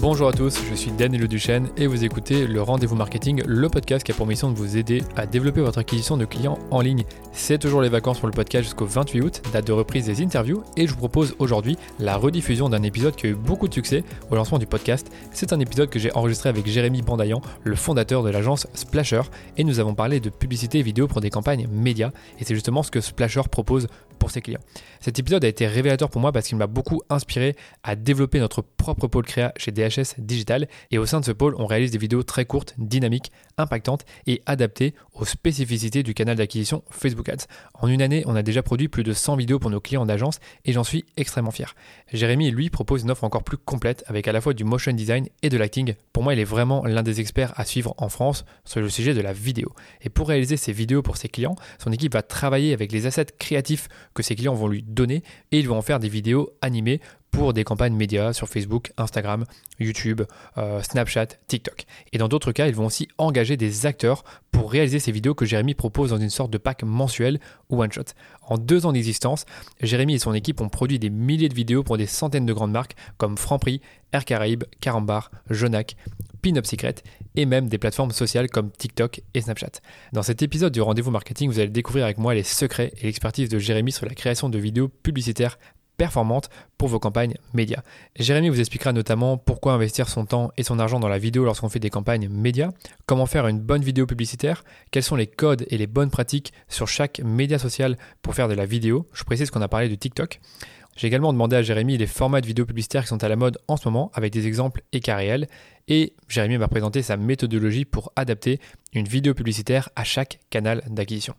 Bonjour à tous, je suis Daniel Duchesne et vous écoutez le Rendez-vous Marketing, le podcast qui a pour mission de vous aider à développer votre acquisition de clients en ligne. C'est toujours les vacances pour le podcast jusqu'au 28 août, date de reprise des interviews, et je vous propose aujourd'hui la rediffusion d'un épisode qui a eu beaucoup de succès au lancement du podcast. C'est un épisode que j'ai enregistré avec Jérémy Bandayan, le fondateur de l'agence Splasher, et nous avons parlé de publicité vidéo pour des campagnes médias, et c'est justement ce que Splasher propose pour ses clients. Cet épisode a été révélateur pour moi parce qu'il m'a beaucoup inspiré à développer notre propre pôle créa chez DHS Digital et au sein de ce pôle, on réalise des vidéos très courtes, dynamiques, impactantes et adaptées aux spécificités du canal d'acquisition Facebook Ads. En une année, on a déjà produit plus de 100 vidéos pour nos clients d'agence et j'en suis extrêmement fier. Jérémy, lui, propose une offre encore plus complète avec à la fois du motion design et de l'acting. Pour moi, il est vraiment l'un des experts à suivre en France sur le sujet de la vidéo. Et pour réaliser ces vidéos pour ses clients, son équipe va travailler avec les assets créatifs que ses clients vont lui donner et ils vont en faire des vidéos animées pour des campagnes médias sur Facebook, Instagram, YouTube, euh, Snapchat, TikTok. Et dans d'autres cas, ils vont aussi engager des acteurs pour réaliser ces vidéos que Jérémy propose dans une sorte de pack mensuel ou one shot. En deux ans d'existence, Jérémy et son équipe ont produit des milliers de vidéos pour des centaines de grandes marques comme Franprix, Air Caraïbes, Carambar, Jonac, Pin-Up Secret et même des plateformes sociales comme TikTok et Snapchat. Dans cet épisode du rendez-vous marketing, vous allez découvrir avec moi les secrets et l'expertise de Jérémy sur la création de vidéos publicitaires performante pour vos campagnes médias. Jérémy vous expliquera notamment pourquoi investir son temps et son argent dans la vidéo lorsqu'on fait des campagnes médias, comment faire une bonne vidéo publicitaire, quels sont les codes et les bonnes pratiques sur chaque média social pour faire de la vidéo. Je précise qu'on a parlé de TikTok. J'ai également demandé à Jérémy les formats de vidéos publicitaires qui sont à la mode en ce moment avec des exemples et cas réels. Et Jérémy m'a présenté sa méthodologie pour adapter une vidéo publicitaire à chaque canal d'acquisition.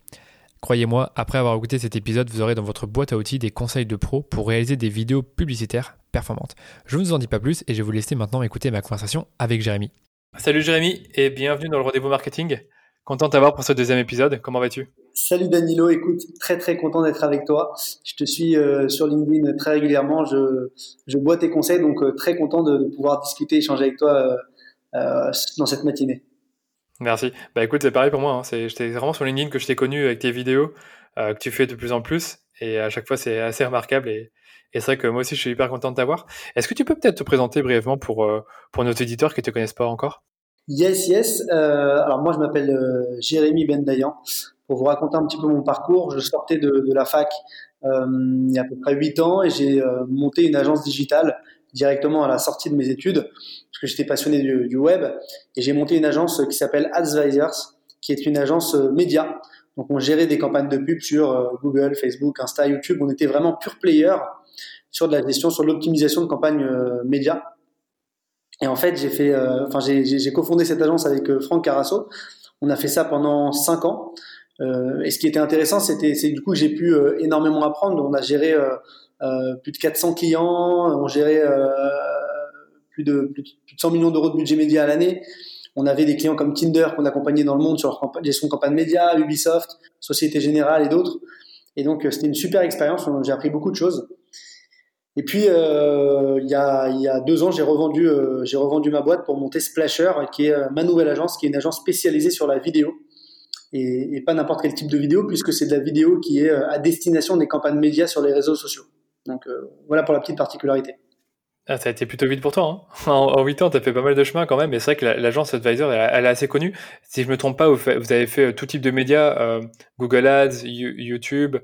Croyez-moi, après avoir écouté cet épisode, vous aurez dans votre boîte à outils des conseils de pro pour réaliser des vidéos publicitaires performantes. Je ne vous en dis pas plus et je vais vous laisser maintenant écouter ma conversation avec Jérémy. Salut Jérémy et bienvenue dans le rendez-vous marketing. Content de t'avoir pour ce deuxième épisode. Comment vas-tu? Salut Danilo, écoute, très très content d'être avec toi. Je te suis euh, sur LinkedIn très régulièrement, je, je bois tes conseils, donc euh, très content de, pouvoir discuter, échanger avec toi euh, dans cette matinée. Merci. Bah écoute, c'est pareil pour moi. Hein. J'étais vraiment sur LinkedIn que je t'ai connu avec tes vidéos euh, que tu fais de plus en plus. Et à chaque fois, c'est assez remarquable. Et, c'est vrai que moi aussi, je suis hyper content de t'avoir. Est-ce que tu peux peut-être te présenter brièvement pour, euh, pour nos éditeurs qui ne te connaissent pas encore? Yes, yes. Euh, alors moi, je m'appelle Jérémy Bendayan. Pour vous raconter un petit peu mon parcours, je sortais de, de la fac il y a à peu près 8 ans et j'ai monté une agence digitale directement à la sortie de mes études, parce que j'étais passionné du, web, et j'ai monté une agence qui s'appelle Advisors, qui est une agence euh, média. Donc on gérait des campagnes de pub sur euh, Google, Facebook, Insta, YouTube. On était vraiment pure player sur de la gestion, sur l'optimisation de campagnes euh, médias. Et en fait, j'ai fait, enfin j'ai cofondé cette agence avec Franck Carasso. On a fait ça pendant cinq ans. et ce qui était intéressant, c'était, c'est du coup j'ai pu énormément apprendre. On a géré euh, plus de 400 clients, on gérait euh, plus, de, plus, de, 100 millions d'euros de budget média à l'année. On avait des clients comme Tinder qu'on accompagnait dans le monde sur leur gestion de campagne média, Ubisoft, Société Générale et d'autres. Et donc euh, c'était une super expérience, j'ai appris beaucoup de choses. Et puis euh, il, y a, il y a deux ans, j'ai revendu, euh, j'ai revendu ma boîte pour monter Splasher, qui est ma nouvelle agence, qui est une agence spécialisée sur la vidéo. Et, et pas n'importe quel type de vidéo, puisque c'est de la vidéo qui est à destination des campagnes médias sur les réseaux sociaux. Donc euh, voilà pour la petite particularité. Ah, ça a été plutôt vite pour toi. Hein. en, 8 ans, tu as fait pas mal de chemin quand même. Mais c'est vrai que l'agence Advisor, elle, est assez connue. Si je me trompe pas, vous, avez fait euh, tout type de médias, euh, Google Ads, YouTube,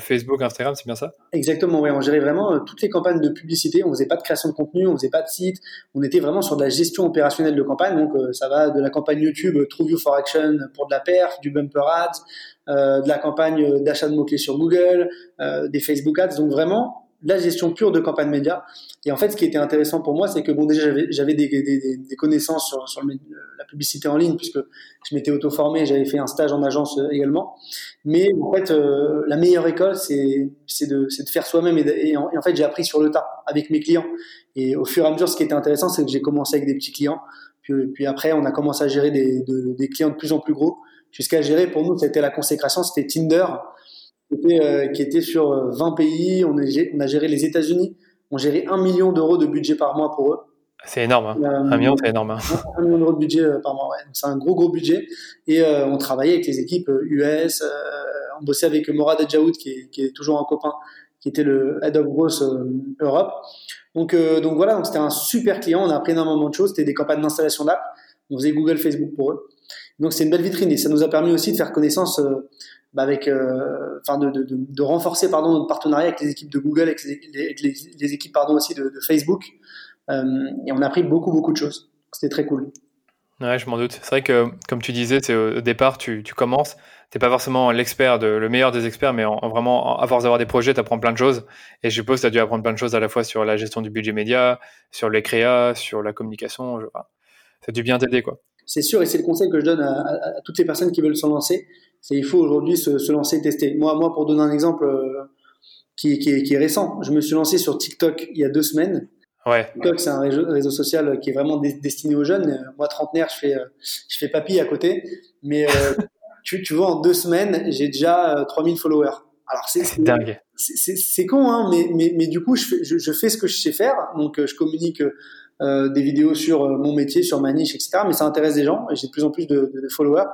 Facebook, Instagram, c'est bien ça? Exactement, oui. On gérait vraiment toutes les campagnes de publicité. On faisait pas de création de contenu, on faisait pas de site. On était vraiment sur de la gestion opérationnelle de campagne. Donc ça va de la campagne YouTube True You for Action pour de la perf, du bumper ads, euh, de la campagne d'achat de mots-clés sur Google, euh, des Facebook Ads. Donc vraiment, la gestion pure de campagne média. Et en fait, ce qui était intéressant pour moi, c'est que bon, déjà, j'avais des, connaissances sur, la publicité en ligne, puisque je m'étais auto-formé, j'avais fait un stage en agence euh, également. Mais en fait, la meilleure école, c'est de, faire soi-même. Et, en, fait, j'ai appris sur le tas avec mes clients. Et au fur et à mesure, ce qui était intéressant, c'est que j'ai commencé avec des petits clients. Puis, après, on a commencé à gérer des clients de plus en plus gros jusqu'à gérer. Pour nous, c'était la consécration, c'était Tinder, qui était, euh, qui était, sur 20 euh, pays. On a, on a géré les États-Unis. On gérait un million d'euros de budget par mois pour eux. C'est énorme, hein. un million, c'est énorme. Hein. Un million d'euros de budget euh, par mois, ouais. C'est un gros, gros budget. Et euh, on travaillait avec les équipes US. Euh, on bossait avec Morad Adjaoud, qui est, qui est toujours un copain, qui était le Head of Growth Europe. Donc, donc voilà, donc c'était un super client. On a appris énormément de choses. C'était des campagnes d'installation d'app. On faisait Google, Facebook pour eux. Donc c'est une belle vitrine et ça nous a permis aussi de faire connaissance bah avec, enfin de, renforcer pardon notre partenariat avec les équipes de Google, avec les, équipes pardon aussi de, Facebook. et on a appris beaucoup beaucoup de choses. C'était très cool. Ouais, je m'en doute. C'est vrai que, comme tu disais, c'est au départ, tu, tu commences, t'es pas forcément l'expert, le meilleur des experts, mais en, vraiment, à force d'avoir des projets, tu apprends plein de choses. Et je suppose que tu as dû apprendre plein de choses à la fois sur la gestion du budget média, sur les créas, sur la communication. Ça a dû bien t'aider, quoi. C'est sûr, et c'est le conseil que je donne à, à, toutes les personnes qui veulent se lancer. C'est il faut aujourd'hui se, se, lancer et tester. Moi, moi, pour donner un exemple euh, qui, qui, est, qui est récent, je me suis lancé sur TikTok il y a deux semaines. TikTok, c'est un réseau, social qui est vraiment destiné aux jeunes. Moi, trentenaire, je fais, euh, je fais papy à côté. Mais euh, tu, tu vois, en deux semaines, j'ai déjà 3000 followers. Alors, c'est dingue. C'est con, hein, mais, mais, mais, du coup, je fais, je, fais, ce que je sais faire. Donc, je communique des vidéos sur mon métier, sur ma niche, etc. Mais ça intéresse des gens et j'ai de plus en plus de, de, followers.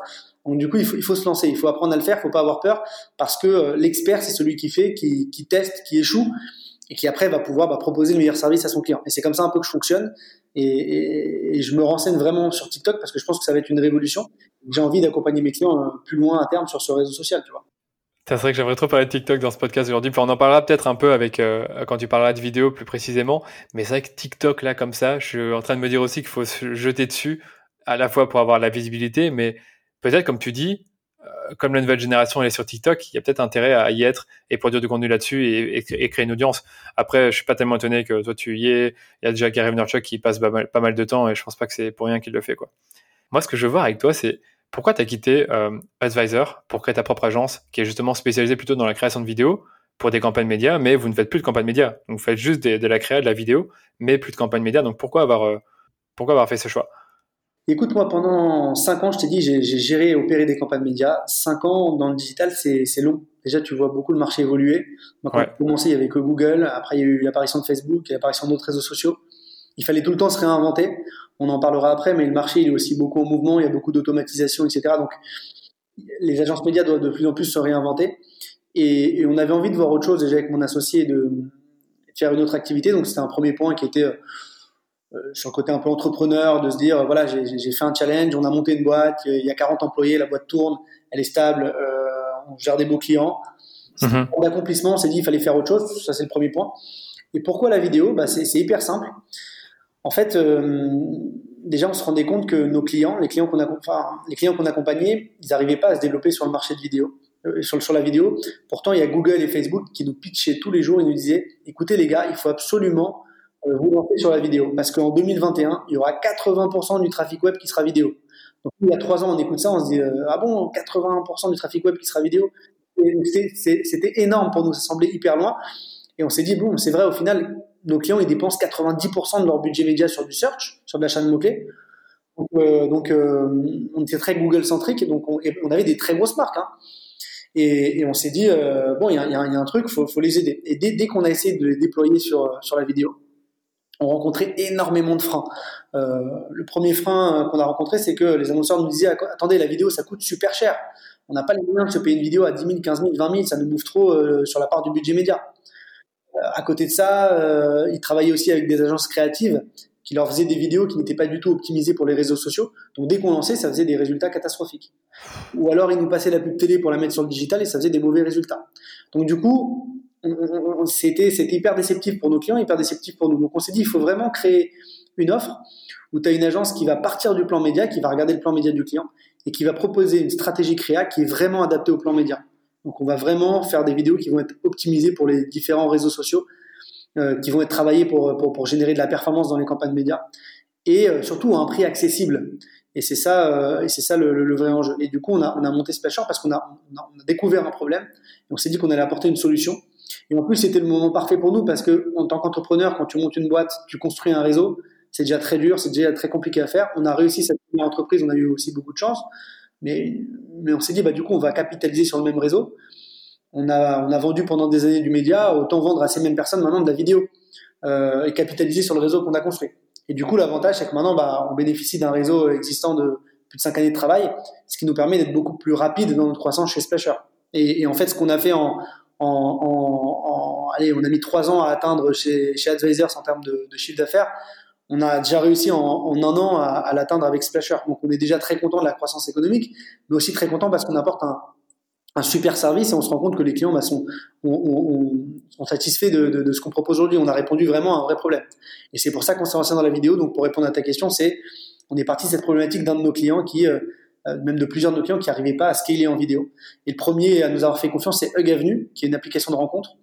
Donc, du coup, il faut, il faut se lancer. Il faut apprendre à le faire. Il faut pas avoir peur parce que l'expert, c'est celui qui fait, qui, qui teste, qui échoue et qui après va pouvoir bah, proposer le meilleur service à son client. Et c'est comme ça un peu que je fonctionne. Et, et, je me renseigne vraiment sur TikTok parce que je pense que ça va être une révolution. J'ai envie d'accompagner mes clients euh, plus loin à terme sur ce réseau social, tu vois. C'est vrai que j'aimerais trop parler de TikTok dans ce podcast aujourd'hui. on en parlera peut-être un peu avec euh, quand tu parleras de vidéo plus précisément. Mais c'est vrai que TikTok là comme ça, je suis en train de me dire aussi qu'il faut se jeter dessus à la fois pour avoir la visibilité, mais peut-être comme tu dis, euh, comme la nouvelle génération elle est sur TikTok, il y a peut-être intérêt à y être et produire du contenu là-dessus et, créer une audience. Après, je suis pas tellement étonné que toi tu y es. Il y a déjà Gary Vaynerchuk qui passe pas mal, de temps et je pense pas que c'est pour rien qu'il le fait. Moi, ce que je veux voir avec toi, c'est pourquoi tu as quitté euh, Advisor pour créer ta propre agence qui est justement spécialisée plutôt dans la création de vidéos pour des campagnes médias, mais vous ne faites plus de campagnes médias. Donc, vous faites juste de la création de la vidéo, mais plus de campagnes médias. Donc, pourquoi avoir, euh, pourquoi avoir fait ce choix? Écoute, moi, pendant 5 ans, je t'ai dit, j'ai géré et opéré des campagnes médias. 5 ans dans le digital, c'est long. Déjà, tu vois beaucoup le marché évoluer. quand commencé, il n'y avait que Google. Après, il y a eu l'apparition de Facebook, l'apparition d'autres réseaux sociaux. Il fallait tout le temps se réinventer. On en parlera après, mais le marché, il est aussi beaucoup en mouvement. Il y a beaucoup d'automatisation, etc. Donc, les agences médias doivent de plus en plus se réinventer. Et, on avait envie de voir autre chose déjà avec mon associé de, de faire une autre activité. Donc, c'était un premier point qui était euh, euh, sur le côté un peu entrepreneur, de se dire, voilà, j'ai fait un challenge, on a monté une boîte, il y a 40 employés, la boîte tourne, elle est stable, euh, on gère des beaux clients. Pour mhm. l'accomplissement, on s'est dit, il fallait faire autre chose, ça c'est le premier point. Et pourquoi la vidéo? Bah, C'est hyper simple. En fait, euh, déjà, on se rendait compte que nos clients, les clients qu'on enfin, les accompagnait, ils n'arrivaient pas à se développer sur le marché de vidéo, sur, sur la vidéo. Pourtant, il y a Google et Facebook qui nous pitchaient tous les jours, ils nous disaient, écoutez les gars, il faut absolument euh, vous lancez sur la vidéo. Parce qu'en 2021, il y aura 80% du trafic web qui sera vidéo. Donc, il y a trois ans, on écoute ça, on se dit, euh, ah bon, 80% du trafic web qui sera vidéo? C'était énorme pour nous, ça semblait hyper loin. Et on s'est dit, bon, c'est vrai, au final, nos clients, ils dépensent 90% de leur budget média sur du search, sur de l'achat de mots-clés. Donc, euh, on était très Google-centrique, donc on, avait des très grosses marques. Hein. Et, on s'est dit, bon, il y a, un truc, faut, faut les aider. Et dès, qu'on a essayé de les déployer sur, sur la vidéo, on rencontrait énormément de freins. Euh, le premier frein qu'on a rencontré, c'est que les annonceurs nous disaient attendez, la vidéo, ça coûte super cher. On n'a pas les moyens de se payer une vidéo à 10 000, 15 000, 20 000, ça nous bouffe trop euh, sur la part du budget média. Euh, à côté de ça, ils travaillaient aussi avec des agences créatives qui leur faisaient des vidéos qui n'étaient pas du tout optimisées pour les réseaux sociaux. Donc dès qu'on lançait, ça faisait des résultats catastrophiques. Ou alors ils nous passaient la pub télé pour la mettre sur le digital et ça faisait des mauvais résultats. Donc du coup, c'était hyper déceptif pour nos clients, hyper déceptif pour nous. Donc on s'est dit, il faut vraiment créer une offre où tu as une agence qui va partir du plan média, qui va regarder le plan média du client et qui va proposer une stratégie créa qui est vraiment adaptée au plan média. Donc on va vraiment faire des vidéos qui vont être optimisées pour les différents réseaux sociaux, euh, qui vont être travaillées pour, pour, pour, générer de la performance dans les campagnes médias et euh, surtout à un prix accessible. Et c'est ça, euh, et c'est ça le, le, vrai enjeu. Et du coup, on a, on a monté Splasher parce qu'on a, on a, découvert un problème et on s'est dit qu'on allait apporter une solution et en plus, c'était le moment parfait pour nous parce que en tant qu'entrepreneur, quand tu montes une boîte, tu construis un réseau, c'est déjà très dur, c'est déjà très compliqué à faire. On a réussi cette entreprise, on a eu aussi beaucoup de chance, mais, on s'est dit, bah, du coup, on va capitaliser sur le même réseau. On a, vendu pendant des années du média, autant vendre à ces mêmes personnes maintenant de la vidéo euh, et capitaliser sur le réseau qu'on a construit. Et du coup, l'avantage, c'est que maintenant, bah, on bénéficie d'un réseau existant de plus de 5 années de travail, ce qui nous permet d'être beaucoup plus rapide dans notre croissance chez Splasher. Et, en fait, ce qu'on a fait en, allez, on a mis trois ans à atteindre chez, chez Advisors en termes de, chiffre d'affaires. On a déjà réussi en, un an à, l'atteindre avec Splasher. Donc on est déjà très content de la croissance économique, mais aussi très content parce qu'on apporte un, super service et on se rend compte que les clients bah, sont, sont satisfaits de, ce qu'on propose aujourd'hui. On a répondu vraiment à un vrai problème. Et c'est pour ça qu'on s'est lancé dans la vidéo. Donc pour répondre à ta question, c'est on est parti de cette problématique d'un de nos clients qui euh, euh, même de plusieurs de nos clients qui n'arrivaient pas à scaler en vidéo. Et le premier à nous avoir fait confiance, c'est Hug Avenue, qui est une application de rencontre.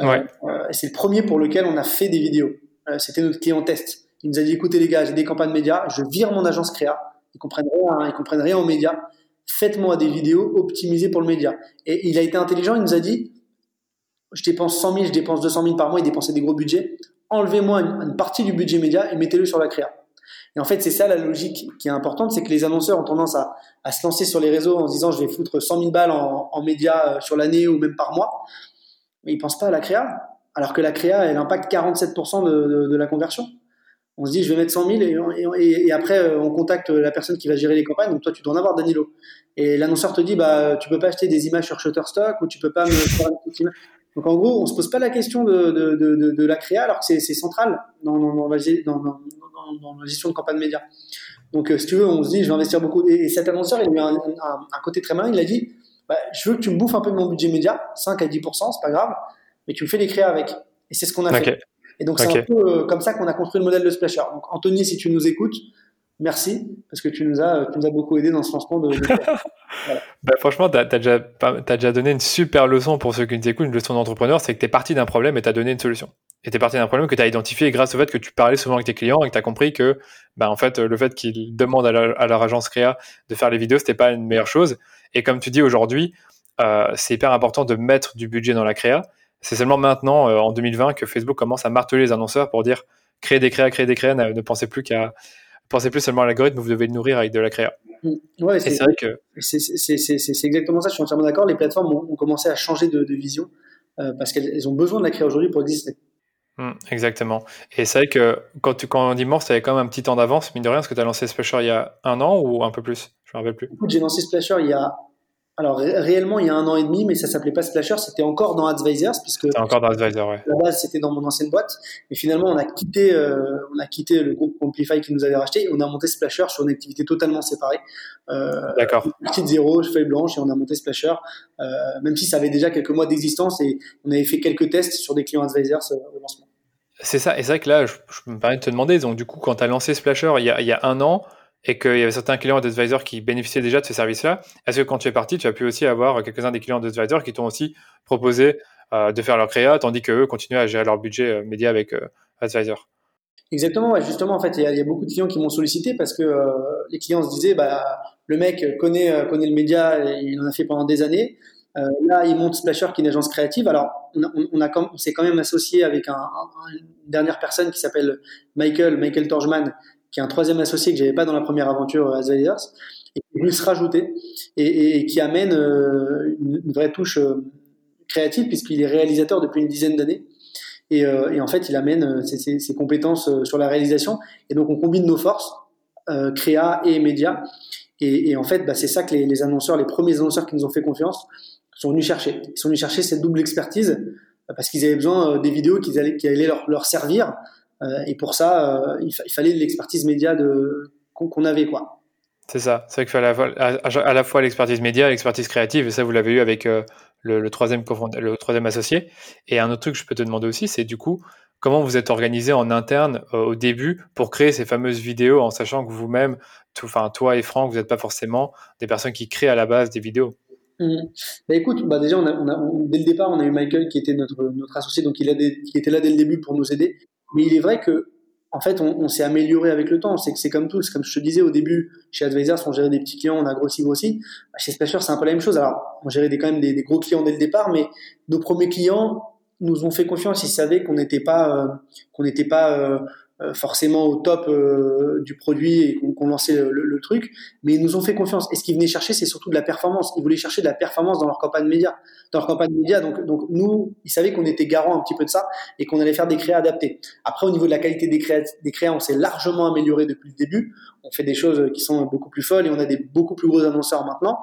Euh, ouais. Euh, c'est le premier pour lequel on a fait des vidéos. C'était notre client test. Il nous a dit écoutez les gars, j'ai des campagnes médias, je vire mon agence créa. Ils comprennent rien, ils comprennent rien aux médias. Faites-moi des vidéos optimisées pour le média. Et il a été intelligent, il nous a dit je dépense 100 000, je dépense 200 000 par mois, il dépensait des gros budgets. Enlevez-moi une, partie du budget média et mettez-le sur la créa. Et en fait, c'est ça la logique qui est importante, c'est que les annonceurs ont tendance à, se lancer sur les réseaux en se disant je vais foutre 100 000 balles en, médias euh, sur l'année ou même par mois, mais ils pensent pas à la créa, alors que la créa, elle impacte 47% de, de, de, la conversion. On se dit je vais mettre 100 000 et, et, après euh, on contacte la personne qui va gérer les campagnes, donc toi tu dois en avoir Danilo. Et l'annonceur te dit bah tu peux pas acheter des images sur Shutterstock ou tu peux pas me faire une donc en gros, on se pose pas la question de, de, de, de la créa alors que c'est central dans, dans, dans, la, dans, dans, la gestion de campagne média. Donc, euh, si tu veux, on se dit, je vais investir beaucoup. Et, cet annonceur, il a eu un, un, côté très malin. Il a dit, bah, je veux que tu me bouffes un peu de mon budget média, 5 à 10%, c'est pas grave, mais tu me fais des créas avec. Et c'est ce qu'on a fait. Et donc, c'est un peu euh, comme ça qu'on a construit le modèle de Splasher. Donc, Anthony, si tu nous écoutes, merci, parce que tu nous as, tu nous as beaucoup aidé dans ce lancement de. bah, franchement, tu as, déjà, as déjà donné une super leçon pour ceux qui nous écoutent, une leçon d'entrepreneur, c'est que tu es parti d'un problème et tu as donné une solution. Et t'es parti d'un problème que tu as identifié grâce au fait que tu parlais souvent avec tes clients et que tu as compris que bah, en fait le fait qu'ils demandent à, leur agence créa de faire les vidéos c'était pas une meilleure chose. Et comme tu dis aujourd'hui euh, c'est hyper important de mettre du budget dans la créa c'est seulement maintenant euh, en 2020 que Facebook commence à marteler les annonceurs pour dire créer des créas créer des créas ne, pensez plus qu'à pensez plus seulement à l'algorithme vous devez le nourrir avec de la créa ouais, c'est vrai que c'est exactement ça je suis entièrement d'accord les plateformes ont, commencé à changer de, vision euh, parce qu'elles ont besoin de la créa aujourd'hui pour exister Mmh, exactement. Et c'est vrai que quand, tu, quand on dit mort, ça avait quand même un petit temps d'avance, mine de rien, parce que tu as lancé Splasher il y a un an ou un peu plus? Je me rappelle plus. Écoute, j'ai lancé Splasher il y a. Alors, réellement, il y a un an et demi, mais ça s'appelait pas Splasher, c'était encore dans Advisors. Puisque c'était encore dans Advisors, ouais. la base, c'était dans mon ancienne boîte. Mais finalement, on a quitté, euh, on a quitté le groupe Amplify qui nous avait racheté et on a monté Splasher sur une activité totalement séparée. Euh, D'accord. Petite zéro, feuille blanche, et on a monté Splasher, euh, même si ça avait déjà quelques mois d'existence et on avait fait quelques tests sur des clients Advisors au lancement. C'est ça, et c'est vrai que là, je, me permets de te demander, donc du coup, quand tu as lancé Splasher il y a, il y a un an, et qu'il y avait certains clients d'Advisor qui bénéficiaient déjà de ce service-là, est-ce que quand tu es parti, tu as pu aussi avoir quelques-uns des clients d'Advisor qui t'ont aussi proposé euh, de faire leur créa, tandis qu'eux continuaient à gérer leur budget euh, média avec euh, Advisor? Exactement, justement, en fait, il y, a beaucoup de clients qui m'ont sollicité parce que les clients se disaient, bah, le mec connaît, connaît le média, il en a fait pendant des années, euh, là, il monte Splasher, qui est une agence créative. Alors, on, on, s'est quand même associé avec un, une dernière personne qui s'appelle Michael, Michael Torjman, qui est un troisième associé que j'avais pas dans la première aventure Azaliers, et qui est venu se rajouter et, et, qui amène euh, une, vraie touche euh, créative puisqu'il est réalisateur depuis une dizaine d'années. Et, euh, et, en fait, il amène ses, ses, ses, compétences sur la réalisation. Et donc, on combine nos forces, créa et médias. Et, et, en fait, bah, c'est ça que les, les, annonceurs, les premiers annonceurs qui nous ont fait confiance, sont venus chercher. Ils sont venus chercher cette double expertise euh, parce qu'ils avaient besoin euh, des vidéos qui allaient, qui allaient leur, leur servir. Euh, et pour ça, il, fallait de l'expertise média de, qu'on, avait. quoi. C'est ça. C'est vrai qu'il fallait à, la fois l'expertise média et l'expertise créative. Et ça, vous l'avez eu avec le, le, troisième, le troisième associé. Et un autre truc que je peux te demander aussi, c'est du coup, comment vous êtes organisé en interne au début pour créer ces fameuses vidéos en sachant que vous-même, enfin toi et Franck, vous n'êtes pas forcément des personnes qui créent à la base des vidéos? Mmh. Bah écoute, bah déjà, on a, on a, dès le départ, on a eu Michael qui était notre, notre associé, donc il, a qui était là dès le début pour nous aider. Mais il est vrai que, en fait, on, on s'est amélioré avec le temps. C'est que c'est comme tout. Comme je te disais au début, chez Advisors, on gérait des petits clients, on a grossi, grossi. Chez Splasher, c'est un peu la même chose. Alors, on gérait des, quand même des, gros clients dès le départ, mais nos premiers clients nous ont fait confiance. Ils savaient qu'on n'était pas, euh, qu'on n'était pas euh, forcément au top euh, du produit et qu'on lançait le, truc, mais ils nous ont fait confiance. Et ce qu'ils venaient chercher, c'est surtout de la performance. Ils voulaient chercher de la performance dans leur campagne média. Dans leur campagne média, donc, donc nous, ils savaient qu'on était garant un petit peu de ça et qu'on allait faire des créas adaptés. Après, au niveau de la qualité des créas, des créas on s'est largement amélioré depuis le début. On fait des choses qui sont beaucoup plus folles et on a des beaucoup plus gros annonceurs maintenant.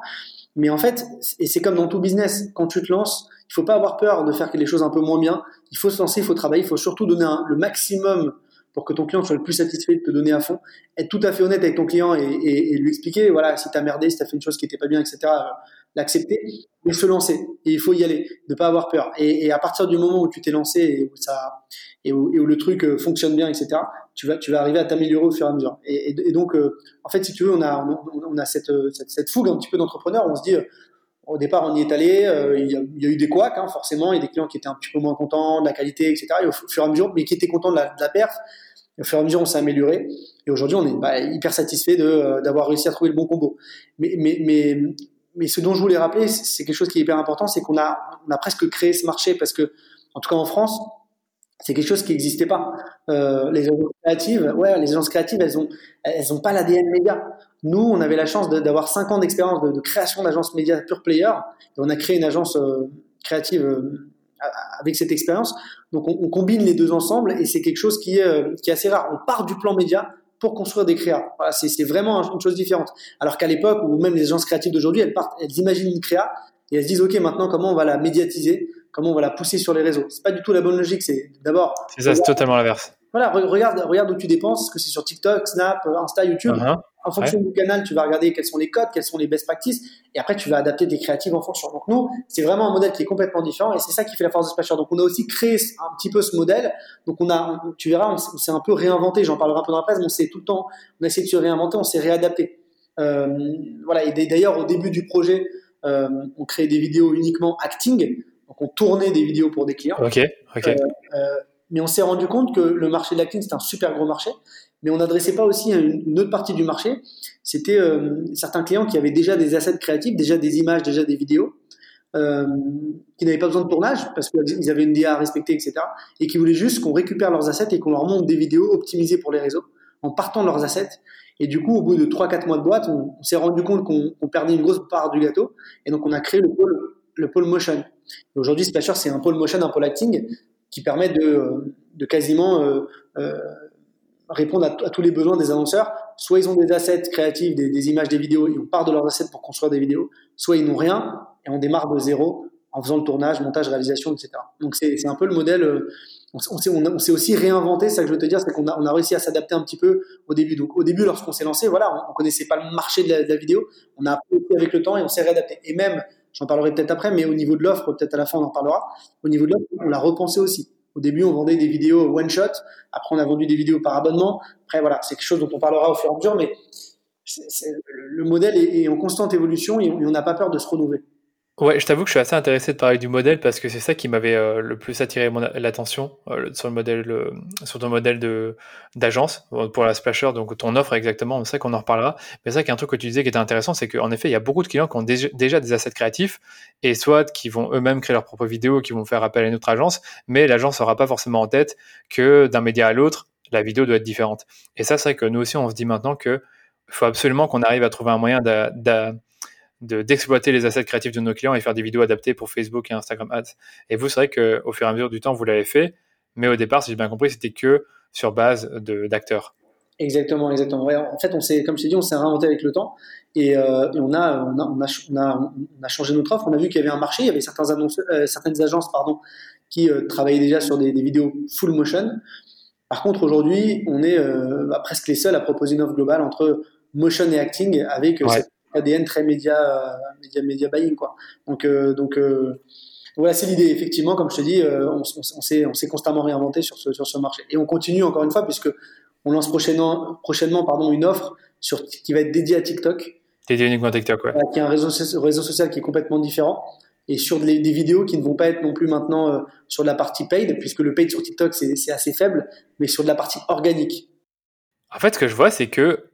Mais en fait, et c'est comme dans tout business, quand tu te lances, il faut pas avoir peur de faire les choses un peu moins bien. Il faut se lancer, il faut travailler, il faut surtout donner le maximum pour que ton client soit le plus satisfait de te donner à fond. Être tout à fait honnête avec ton client et, lui expliquer, voilà, si tu as merdé, si tu as fait une chose qui était pas bien, etc., l'accepter, mais se lancer. Et il faut y aller, ne pas avoir peur. Et, à partir du moment où tu t'es lancé et où, ça, et où, le truc euh, fonctionne bien, etc., tu vas, tu vas arriver à t'améliorer au fur et à mesure. Et, donc, euh, en fait, si tu veux, on a, on a cette, cette, cette, fougue un petit peu d'entrepreneur. On se dit, au départ, on y est allé. Euh, il, y a, eu des couacs, hein, forcément. Il y a des clients qui étaient un petit peu moins contents de la qualité, etc. Et au fur et à mesure, mais qui étaient contents de la, de la perf. Au fur et à mesure, on s'est amélioré. Et aujourd'hui, on est bah, hyper satisfait de d'avoir réussi à trouver le bon combo. Mais, mais, mais, mais ce dont je voulais rappeler, c'est quelque chose qui est hyper important, c'est qu'on a, on a presque créé ce marché parce que, en tout cas en France, c'est quelque chose qui n'existait pas. Euh, les agences créatives, ouais, les agences créatives, elles ont, elles ont pas l'ADN média. Nous, on avait la chance d'avoir cinq ans d'expérience de, création d'agences média pure player, et on a créé une agence euh, créative euh, avec cette expérience. Donc, on, on, combine les deux ensemble, et c'est quelque chose qui est, euh, qui est assez rare. On part du plan média pour construire des créas. Voilà, c'est vraiment une chose différente. Alors qu'à l'époque, ou même les agences créatives d'aujourd'hui, elles partent, elles imaginent une créa et elles se disent, ok, maintenant comment on va la médiatiser, comment on va la pousser sur les réseaux. C'est pas du tout la bonne logique. C'est d'abord. C'est ça, c'est totalement l'inverse. Voilà, regarde, regarde où tu dépenses, que c'est sur TikTok, Snap, Insta, YouTube. Uh -huh. En fonction ouais. du canal, tu vas regarder quels sont les codes, quels sont les best practices, et après tu vas adapter des créatives en fonction. Donc nous, c'est vraiment un modèle qui est complètement différent, et c'est ça qui fait la force de Splasher. Donc on a aussi créé un petit peu ce modèle. Donc on a, tu verras, on, s'est un peu réinventé. J'en parlerai un peu dans la presse, mais on s'est tout le temps, on a essayé de se réinventer, on s'est réadapté. Euh, voilà. Et d'ailleurs au début du projet, euh, on créait des vidéos uniquement acting. Donc on tournait des vidéos pour des clients. Ok. Ok. Euh, mais on s'est rendu compte que le marché de l'acting, c'est un super gros marché, mais on n'adressait pas aussi une, autre partie du marché. C'était euh, certains clients qui avaient déjà des assets créatifs, déjà des images, déjà des vidéos, euh, qui n'avaient pas besoin de tournage parce qu'ils avaient une DA à respecter, etc. Et qui voulaient juste qu'on récupère leurs assets et qu'on leur monte des vidéos optimisées pour les réseaux en partant de leurs assets. Et du coup, au bout de 3-4 mois de boîte, on, on s'est rendu compte qu'on qu perdait une grosse part du gâteau. Et donc, on a créé le pôle, le pôle motion. Aujourd'hui, Splasher, c'est un pôle motion, un pôle acting qui permet de, quasiment euh, euh, répondre à, tous les besoins des annonceurs. Soit ils ont des assets créatifs, des, images, des vidéos, et on part de leurs assets pour construire des vidéos, soit ils n'ont rien et on démarre de zéro en faisant le tournage, montage, réalisation, etc. Donc c'est un peu le modèle. Euh, on, s'est aussi réinventé, ça que je veux te dire, c'est qu'on a, réussi à s'adapter un petit peu au début. Donc au début, lorsqu'on s'est lancé, voilà, on, on connaissait pas le marché de la, de la vidéo, on a appris avec le temps et on s'est réadapté. Et même, j'en parlerai peut-être après, mais au niveau de l'offre, peut-être à la fin on en parlera. Au niveau de l'offre, on l'a repensé aussi. Au début, on vendait des vidéos one shot. Après, on a vendu des vidéos par abonnement. Après, voilà, c'est quelque chose dont on parlera au fur et à mesure, mais le modèle est, en constante évolution et on n'a pas peur de se renouveler. Ouais, je t'avoue que je suis assez intéressé de parler du modèle parce que c'est ça qui m'avait euh, le plus attiré l'attention euh, sur le modèle, le, sur ton modèle de d'agence pour la splasher, donc ton offre exactement. C'est ça qu'on en reparlera. Mais ça qui est un truc que tu disais qui était intéressant, c'est qu'en effet, il y a beaucoup de clients qui ont déjà, des assets créatifs et soit qui vont eux-mêmes créer leurs propres vidéos, qui vont faire appel à une autre agence, mais l'agence n'aura pas forcément en tête que d'un média à l'autre, la vidéo doit être différente. Et ça, c'est vrai que nous aussi, on se dit maintenant que faut absolument qu'on arrive à trouver un moyen de d'exploiter les assets créatifs de nos clients et faire des vidéos adaptées pour Facebook et Instagram Ads. Et vous, c'est vrai qu'au fur et à mesure du temps, vous l'avez fait, mais au départ, si j'ai bien compris, c'était que sur base d'acteurs. Exactement, exactement. Ouais, en fait, on s'est, comme je t'ai dit, on s'est réinventé avec le temps et, euh, et on, a, on, a, on, a, on, a, on, a, changé notre offre. On a vu qu'il y avait un marché, il y avait certains annonces, euh, certaines agences pardon, qui euh, travaillaient déjà sur des, des, vidéos full motion. Par contre, aujourd'hui, on est bah, presque les seuls à proposer une offre globale entre motion et acting avec ouais. cette ADN très média, média, média buying quoi. Donc, euh, donc euh, voilà, c'est l'idée. Effectivement, comme je te dis, euh, on, on, on s'est, on s'est constamment réinventé sur ce, sur ce marché. Et on continue encore une fois puisque on lance prochainement, prochainement pardon, une offre sur, qui va être dédiée à TikTok. Dédiée uniquement à TikTok, ouais. Qui est un réseau, réseau social qui est complètement différent et sur des, des, vidéos qui ne vont pas être non plus maintenant euh, sur de la partie paid, puisque le paid sur TikTok c'est assez faible, mais sur de la partie organique. En fait, ce que je vois, c'est que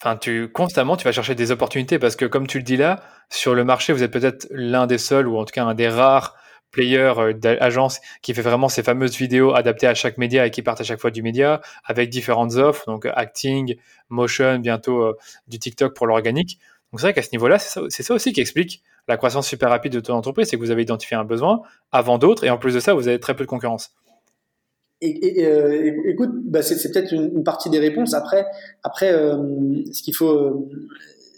Enfin, tu constamment, tu vas chercher des opportunités parce que, comme tu le dis là, sur le marché, vous êtes peut-être l'un des seuls ou en tout cas un des rares players euh, d'agence qui fait vraiment ces fameuses vidéos adaptées à chaque média et qui partent à chaque fois du média avec différentes offres, donc acting, motion, bientôt euh, du TikTok pour l'organique. Donc c'est vrai qu'à ce niveau-là, c'est ça, ça, aussi qui explique la croissance super rapide de ton entreprise, c'est que vous avez identifié un besoin avant d'autres et en plus de ça, vous avez très peu de concurrence. Et, euh, écoute, bah c'est peut-être une, une, partie des réponses. Après, après, euh, ce qu'il faut,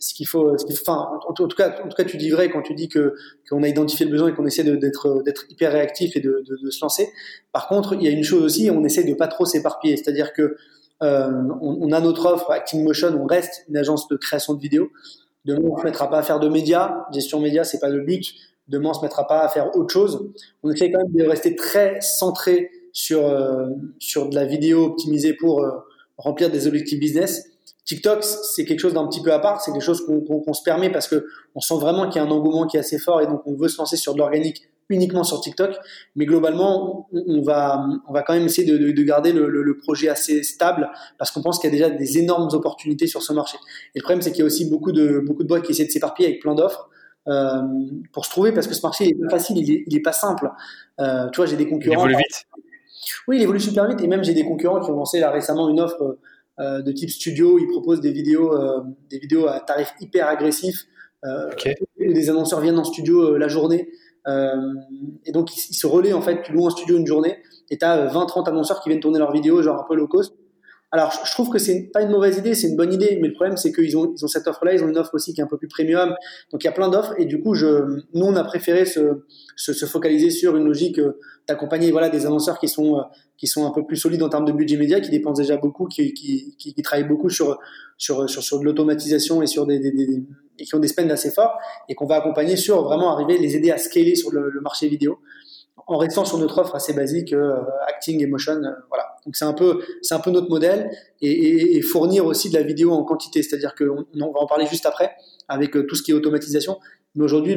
ce qu'il faut, ce qu'il enfin, en, tout cas, en tout cas, tu dis vrai quand tu dis que qu'on a identifié le besoin et qu'on essaie d'être d'être hyper réactif et de, de, de, se lancer. Par contre, il y a une chose aussi, on essaie de pas trop s'éparpiller, c'est-à-dire que euh, on, on, a notre offre Acting Motion, on reste une agence de création de vidéos. Demain, on ne se mettra pas à faire de médias, gestion médias, c'est pas le but. Demain, on se mettra pas à faire autre chose. On essaie quand même de rester très centré sur euh, sur de la vidéo optimisée pour euh, remplir des objectifs business. TikTok, c'est quelque chose d'un petit peu à part, c'est quelque chose qu'on se permet parce que on sent vraiment qu'il y a un engouement qui est assez fort et donc on veut se lancer sur de l'organique uniquement sur TikTok. Mais globalement, on va, on va quand même essayer de, de, garder le, le, projet assez stable parce qu'on pense qu'il y a déjà des énormes opportunités sur ce marché. Et le problème, c'est qu'il y a aussi beaucoup de, beaucoup de boîtes qui essaient de s'éparpiller avec plein d'offres. Euh, pour se trouver parce que ce marché il est pas facile, il est, il est pas simple. Euh, tu vois, j'ai des concurrents. Oui, il évolue super vite et même j'ai des concurrents qui ont lancé là récemment une offre euh, de type studio. Ils proposent des vidéos, euh, des vidéos à tarif hyper agressif. Euh, Des annonceurs viennent en studio la journée. et donc ils, se relaient en fait. Tu loues un studio une journée et tu as 20-30 annonceurs qui viennent tourner leurs vidéos, genre un peu low cost. Alors, je trouve que c'est pas une mauvaise idée, c'est une bonne idée, mais le problème, c'est qu'ils ont, ils ont cette offre-là, ils ont une offre aussi qui est un peu plus premium. Donc, il y a plein d'offres, et du coup, je, nous, on a préféré se, se, se focaliser sur une logique euh, d'accompagner, voilà, des annonceurs qui sont, euh, qui sont un peu plus solides en termes de budget média, qui dépensent déjà beaucoup, qui, qui, qui, travaillent beaucoup sur, sur, sur, sur de l'automatisation et sur des, des, des, et qui ont des spends assez forts, et qu'on va accompagner sur vraiment arriver, les aider à scaler sur le, le marché vidéo en restant sur notre offre assez basique, euh, acting, emotion, euh, voilà. Donc c'est un peu, c'est un peu notre modèle et, fournir aussi de la vidéo en quantité, c'est-à-dire qu'on on va en parler juste après avec euh, tout ce qui est automatisation. Mais aujourd'hui,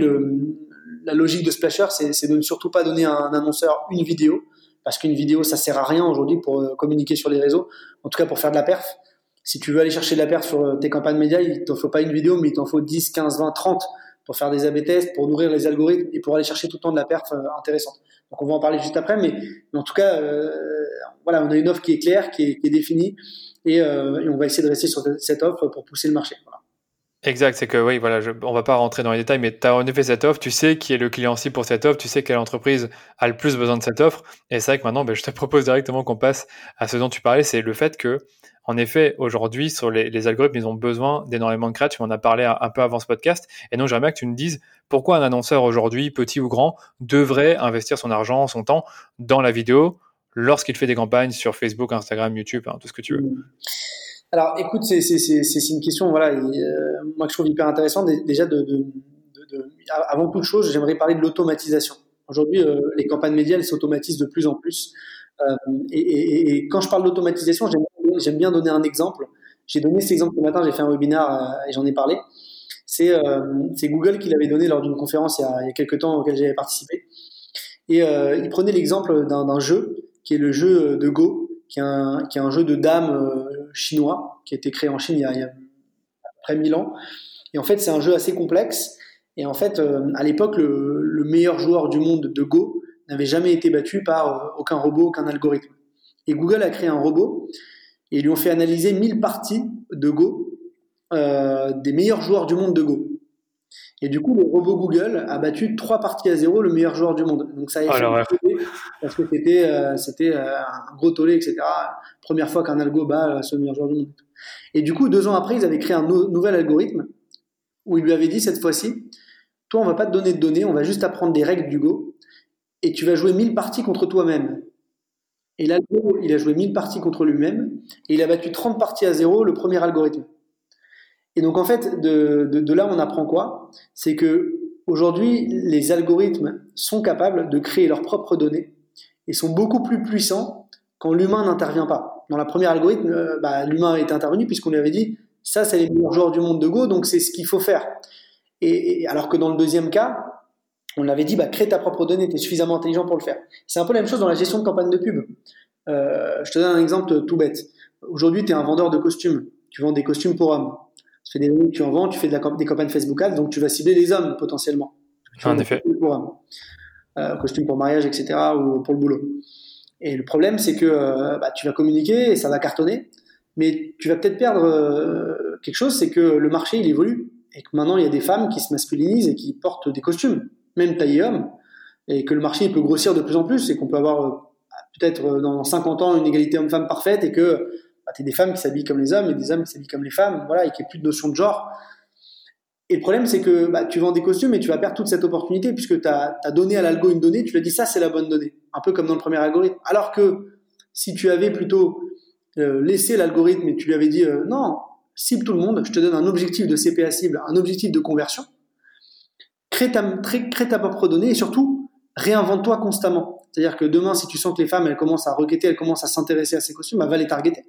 la logique de Splasher, c'est de ne surtout pas donner à un annonceur une vidéo parce qu'une vidéo, ça sert à rien aujourd'hui pour communiquer sur les réseaux, en tout cas pour faire de la perf. Si tu veux aller chercher de la perf sur tes campagnes médias, il t'en faut pas une vidéo, mais il t'en faut 10, 15, 20, 30 pour faire des A/B tests, pour nourrir les algorithmes et pour aller chercher tout le temps de la perf intéressante. Donc on va en parler juste après, mais, en tout cas, euh, voilà, on a une offre qui est claire, qui est, définie, euh, et, on va essayer de rester sur cette offre pour pousser le marché. Exact, c'est que oui, voilà, je, on va pas rentrer dans les détails, mais tu as en effet cette offre, tu sais qui est le client cible pour cette offre, tu sais quelle entreprise a le plus besoin de cette offre, et c'est vrai que maintenant, ben, je te propose directement qu'on passe à ce dont tu parlais, c'est le fait que en effet, aujourd'hui, sur les, algorithmes, ils ont besoin d'énormément de créateurs. Tu m'en as parlé un, peu avant ce podcast. Et donc, j'aimerais que tu me dises pourquoi un annonceur aujourd'hui, petit ou grand, devrait investir son argent, son temps dans la vidéo lorsqu'il fait des campagnes sur Facebook, Instagram, YouTube, hein, tout ce que tu veux. Alors, écoute, c'est une question, voilà, euh, moi que je trouve hyper intéressante. Déjà, de, avant toute chose, j'aimerais parler de l'automatisation. Aujourd'hui, euh, les campagnes médias, elles s'automatisent de plus en plus. Euh, et, et, quand je parle d'automatisation, j'aime bien donner un exemple. J'ai donné cet exemple ce matin, j'ai fait un webinaire euh, et j'en ai parlé. Euh, c'est Google qui l'avait donné lors d'une conférence il y, a, il quelques temps auquel j'avais participé. Et il prenait l'exemple d'un jeu qui est le jeu de Go, qui est un, jeu de dames chinois qui a été créé en Chine il y a, il y a près 1000 ans. Et en fait, c'est un jeu assez complexe. Et en fait, à l'époque, le, le, meilleur joueur du monde de Go, n'avait jamais été battu par euh, aucun robot, aucun algorithme. Et Google a créé un robot et ils lui ont fait analyser 1000 parties de Go euh, des meilleurs joueurs du monde de Go. Et du coup, le robot Google a battu 3 parties à 0 le meilleur joueur du monde. Donc ça a été parce que c'était euh, c'était euh, un gros tollé, etc. Première fois qu'un algo bat ce meilleur joueur du monde. Et du coup, deux ans après, ils avaient créé un nouvel algorithme où ils lui avaient dit cette fois-ci, toi, on va pas te donner de données, on va juste apprendre des règles du Go et tu vas jouer 1000 parties contre toi-même. Et l'algo, il a joué 1000 parties contre lui-même et il a battu 30 parties à zéro le premier algorithme. Et donc en fait, de, de, là on apprend quoi? C'est que aujourd'hui, les algorithmes sont capables de créer leurs propres données et sont beaucoup plus puissants quand l'humain n'intervient pas. Dans la première algorithme, euh, bah, l'humain est intervenu puisqu'on lui avait dit ça, c'est les meilleurs joueurs du monde de Go, donc c'est ce qu'il faut faire. et, alors que dans le deuxième cas, on avait dit, bah, crée ta propre donnée, tu es suffisamment intelligent pour le faire. C'est un peu la même chose dans la gestion de campagne de pub. Euh, je te donne un exemple tout bête. Aujourd'hui, tu es un vendeur de costumes. Tu vends des costumes pour hommes. Tu fais des tu en vends, tu fais de la, des campagnes Facebook Ads, donc tu vas cibler les hommes potentiellement. en effet. Pour hommes. Euh, costumes pour mariage, etc. ou pour le boulot. Et le problème, c'est que euh, bah, tu vas communiquer et ça va cartonner, mais tu vas peut-être perdre euh, quelque chose, c'est que le marché, il évolue. Et que maintenant, il y a des femmes qui se masculinisent et qui portent des costumes même taille homme, et que le marché peut grossir de plus en plus, et qu'on peut avoir euh, peut-être euh, dans 50 ans une égalité homme-femme parfaite, et que bah, tu des femmes qui s'habillent comme les hommes et des hommes qui s'habillent comme les femmes, voilà, et qu'il n'y ait plus de notion de genre. Et le problème, c'est que bah, tu vends des costumes et tu vas perdre toute cette opportunité puisque tu as, donné à l'algo une donnée, tu lui as dit ça, c'est la bonne donnée. Un peu comme dans le premier algorithme. Alors que si tu avais plutôt euh, laissé l'algorithme et tu lui avais dit euh, non, cible tout le monde, je te donne un objectif de CPA cible, un objectif de conversion, crée ta, propre donnée et surtout réinvente-toi constamment. C'est-à-dire que demain, si tu sens que les femmes, elles commencent à requêter, elles commencent à s'intéresser à ces costumes, bah, va les targeter.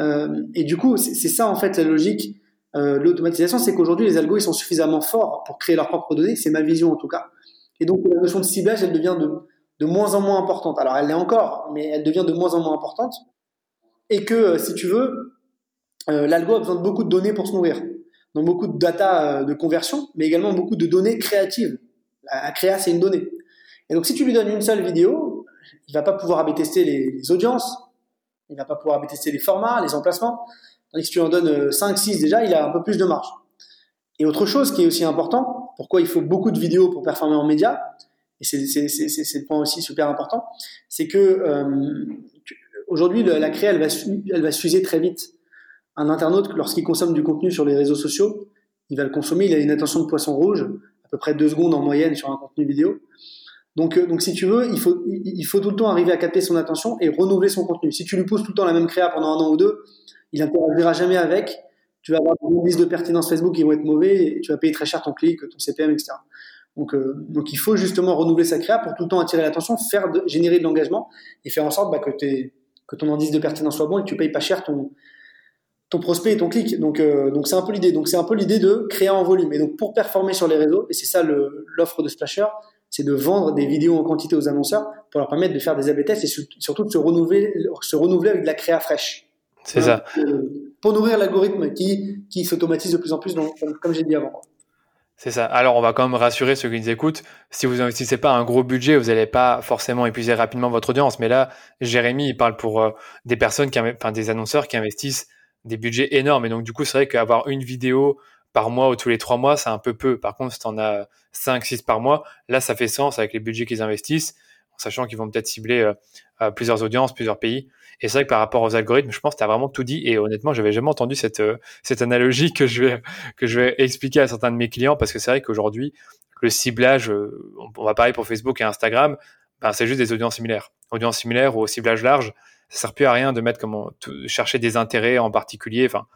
Euh, et du coup, c'est ça en fait la logique euh, l'automatisation, c'est qu'aujourd'hui, les algos, ils sont suffisamment forts pour créer leurs propres données. C'est ma vision, en tout cas. Et donc, la notion de ciblage, elle devient de, de moins en moins importante. Alors, elle l'est encore, mais elle devient de moins en moins importante. Et que, euh, si tu veux, euh, l'algo a besoin de beaucoup de données pour se nourrir. Donc, beaucoup de data euh, de conversion, mais également beaucoup de données créatives. La, créa, c'est une donnée. Et donc, si tu lui donnes une seule vidéo, il va pas pouvoir AB tester les, audiences, il va pas pouvoir AB tester les formats, les emplacements. Tandis que tu en donnes 5, euh, 6 déjà, il a un peu plus de marge. Et autre chose qui est aussi important, pourquoi il faut beaucoup de vidéos pour performer en média, et c'est le point aussi super important, c'est que euh, aujourd'hui la créa elle va s'user très vite. Un internaute, lorsqu'il consomme du contenu sur les réseaux sociaux, il va le consommer, il a une attention de poisson rouge, à peu près deux secondes en moyenne sur un contenu vidéo. Donc, euh, donc si tu veux, il faut, tout le temps arriver à capter son attention et renouveler son contenu. Si tu lui pousses tout le temps la même créa pendant un an ou deux, il interagira jamais avec. Tu vas avoir des indices de pertinence Facebook qui vont être mauvais et tu vas payer très cher ton clic, ton CPM, etc. Donc, euh, donc il faut justement renouveler sa créa pour tout le temps attirer l'attention, faire générer de l'engagement et faire en sorte bah, que, que ton indice de pertinence soit bon et que tu payes pas cher ton, ton prospect et ton clic. Donc, euh, donc c'est un peu l'idée. Donc, c'est un peu l'idée de créer en volume. Et donc, pour performer sur les réseaux, et c'est ça l'offre de Splasher, c'est de vendre des vidéos en quantité aux annonceurs pour leur permettre de faire des AB tests et surtout de se renouveler, se renouveler avec de la créa fraîche. C'est ça. Pour nourrir l'algorithme qui, qui s'automatise de plus en plus, comme j'ai dit avant. C'est ça. Alors, on va quand même rassurer ceux qui nous écoutent. Si vous n'investissez pas un gros budget, vous n'allez pas forcément épuiser rapidement votre audience. Mais là, Jérémy, il parle pour euh, des personnes, qui, enfin, des annonceurs qui investissent des budgets énormes. Et donc, du coup, c'est vrai qu'avoir une vidéo par mois ou tous les trois mois, c'est un peu peu. Par contre, si tu en as 5, 6 par mois, là, ça fait sens avec les budgets qu'ils investissent, en sachant qu'ils vont peut-être cibler euh, euh, plusieurs audiences, plusieurs pays. Et c'est vrai que par rapport aux algorithmes, je pense que tu as vraiment tout dit. Et honnêtement, j'avais jamais entendu cette, euh, cette analogie que je, vais, que je vais expliquer à certains de mes clients parce que c'est vrai qu'aujourd'hui, le ciblage, on va parler pour Facebook et Instagram, ben, c'est juste des audiences similaires. Audiences similaires ou au ciblage large, ça sert plus à rien de mettre chercher des intérêts en particulier. Enfin,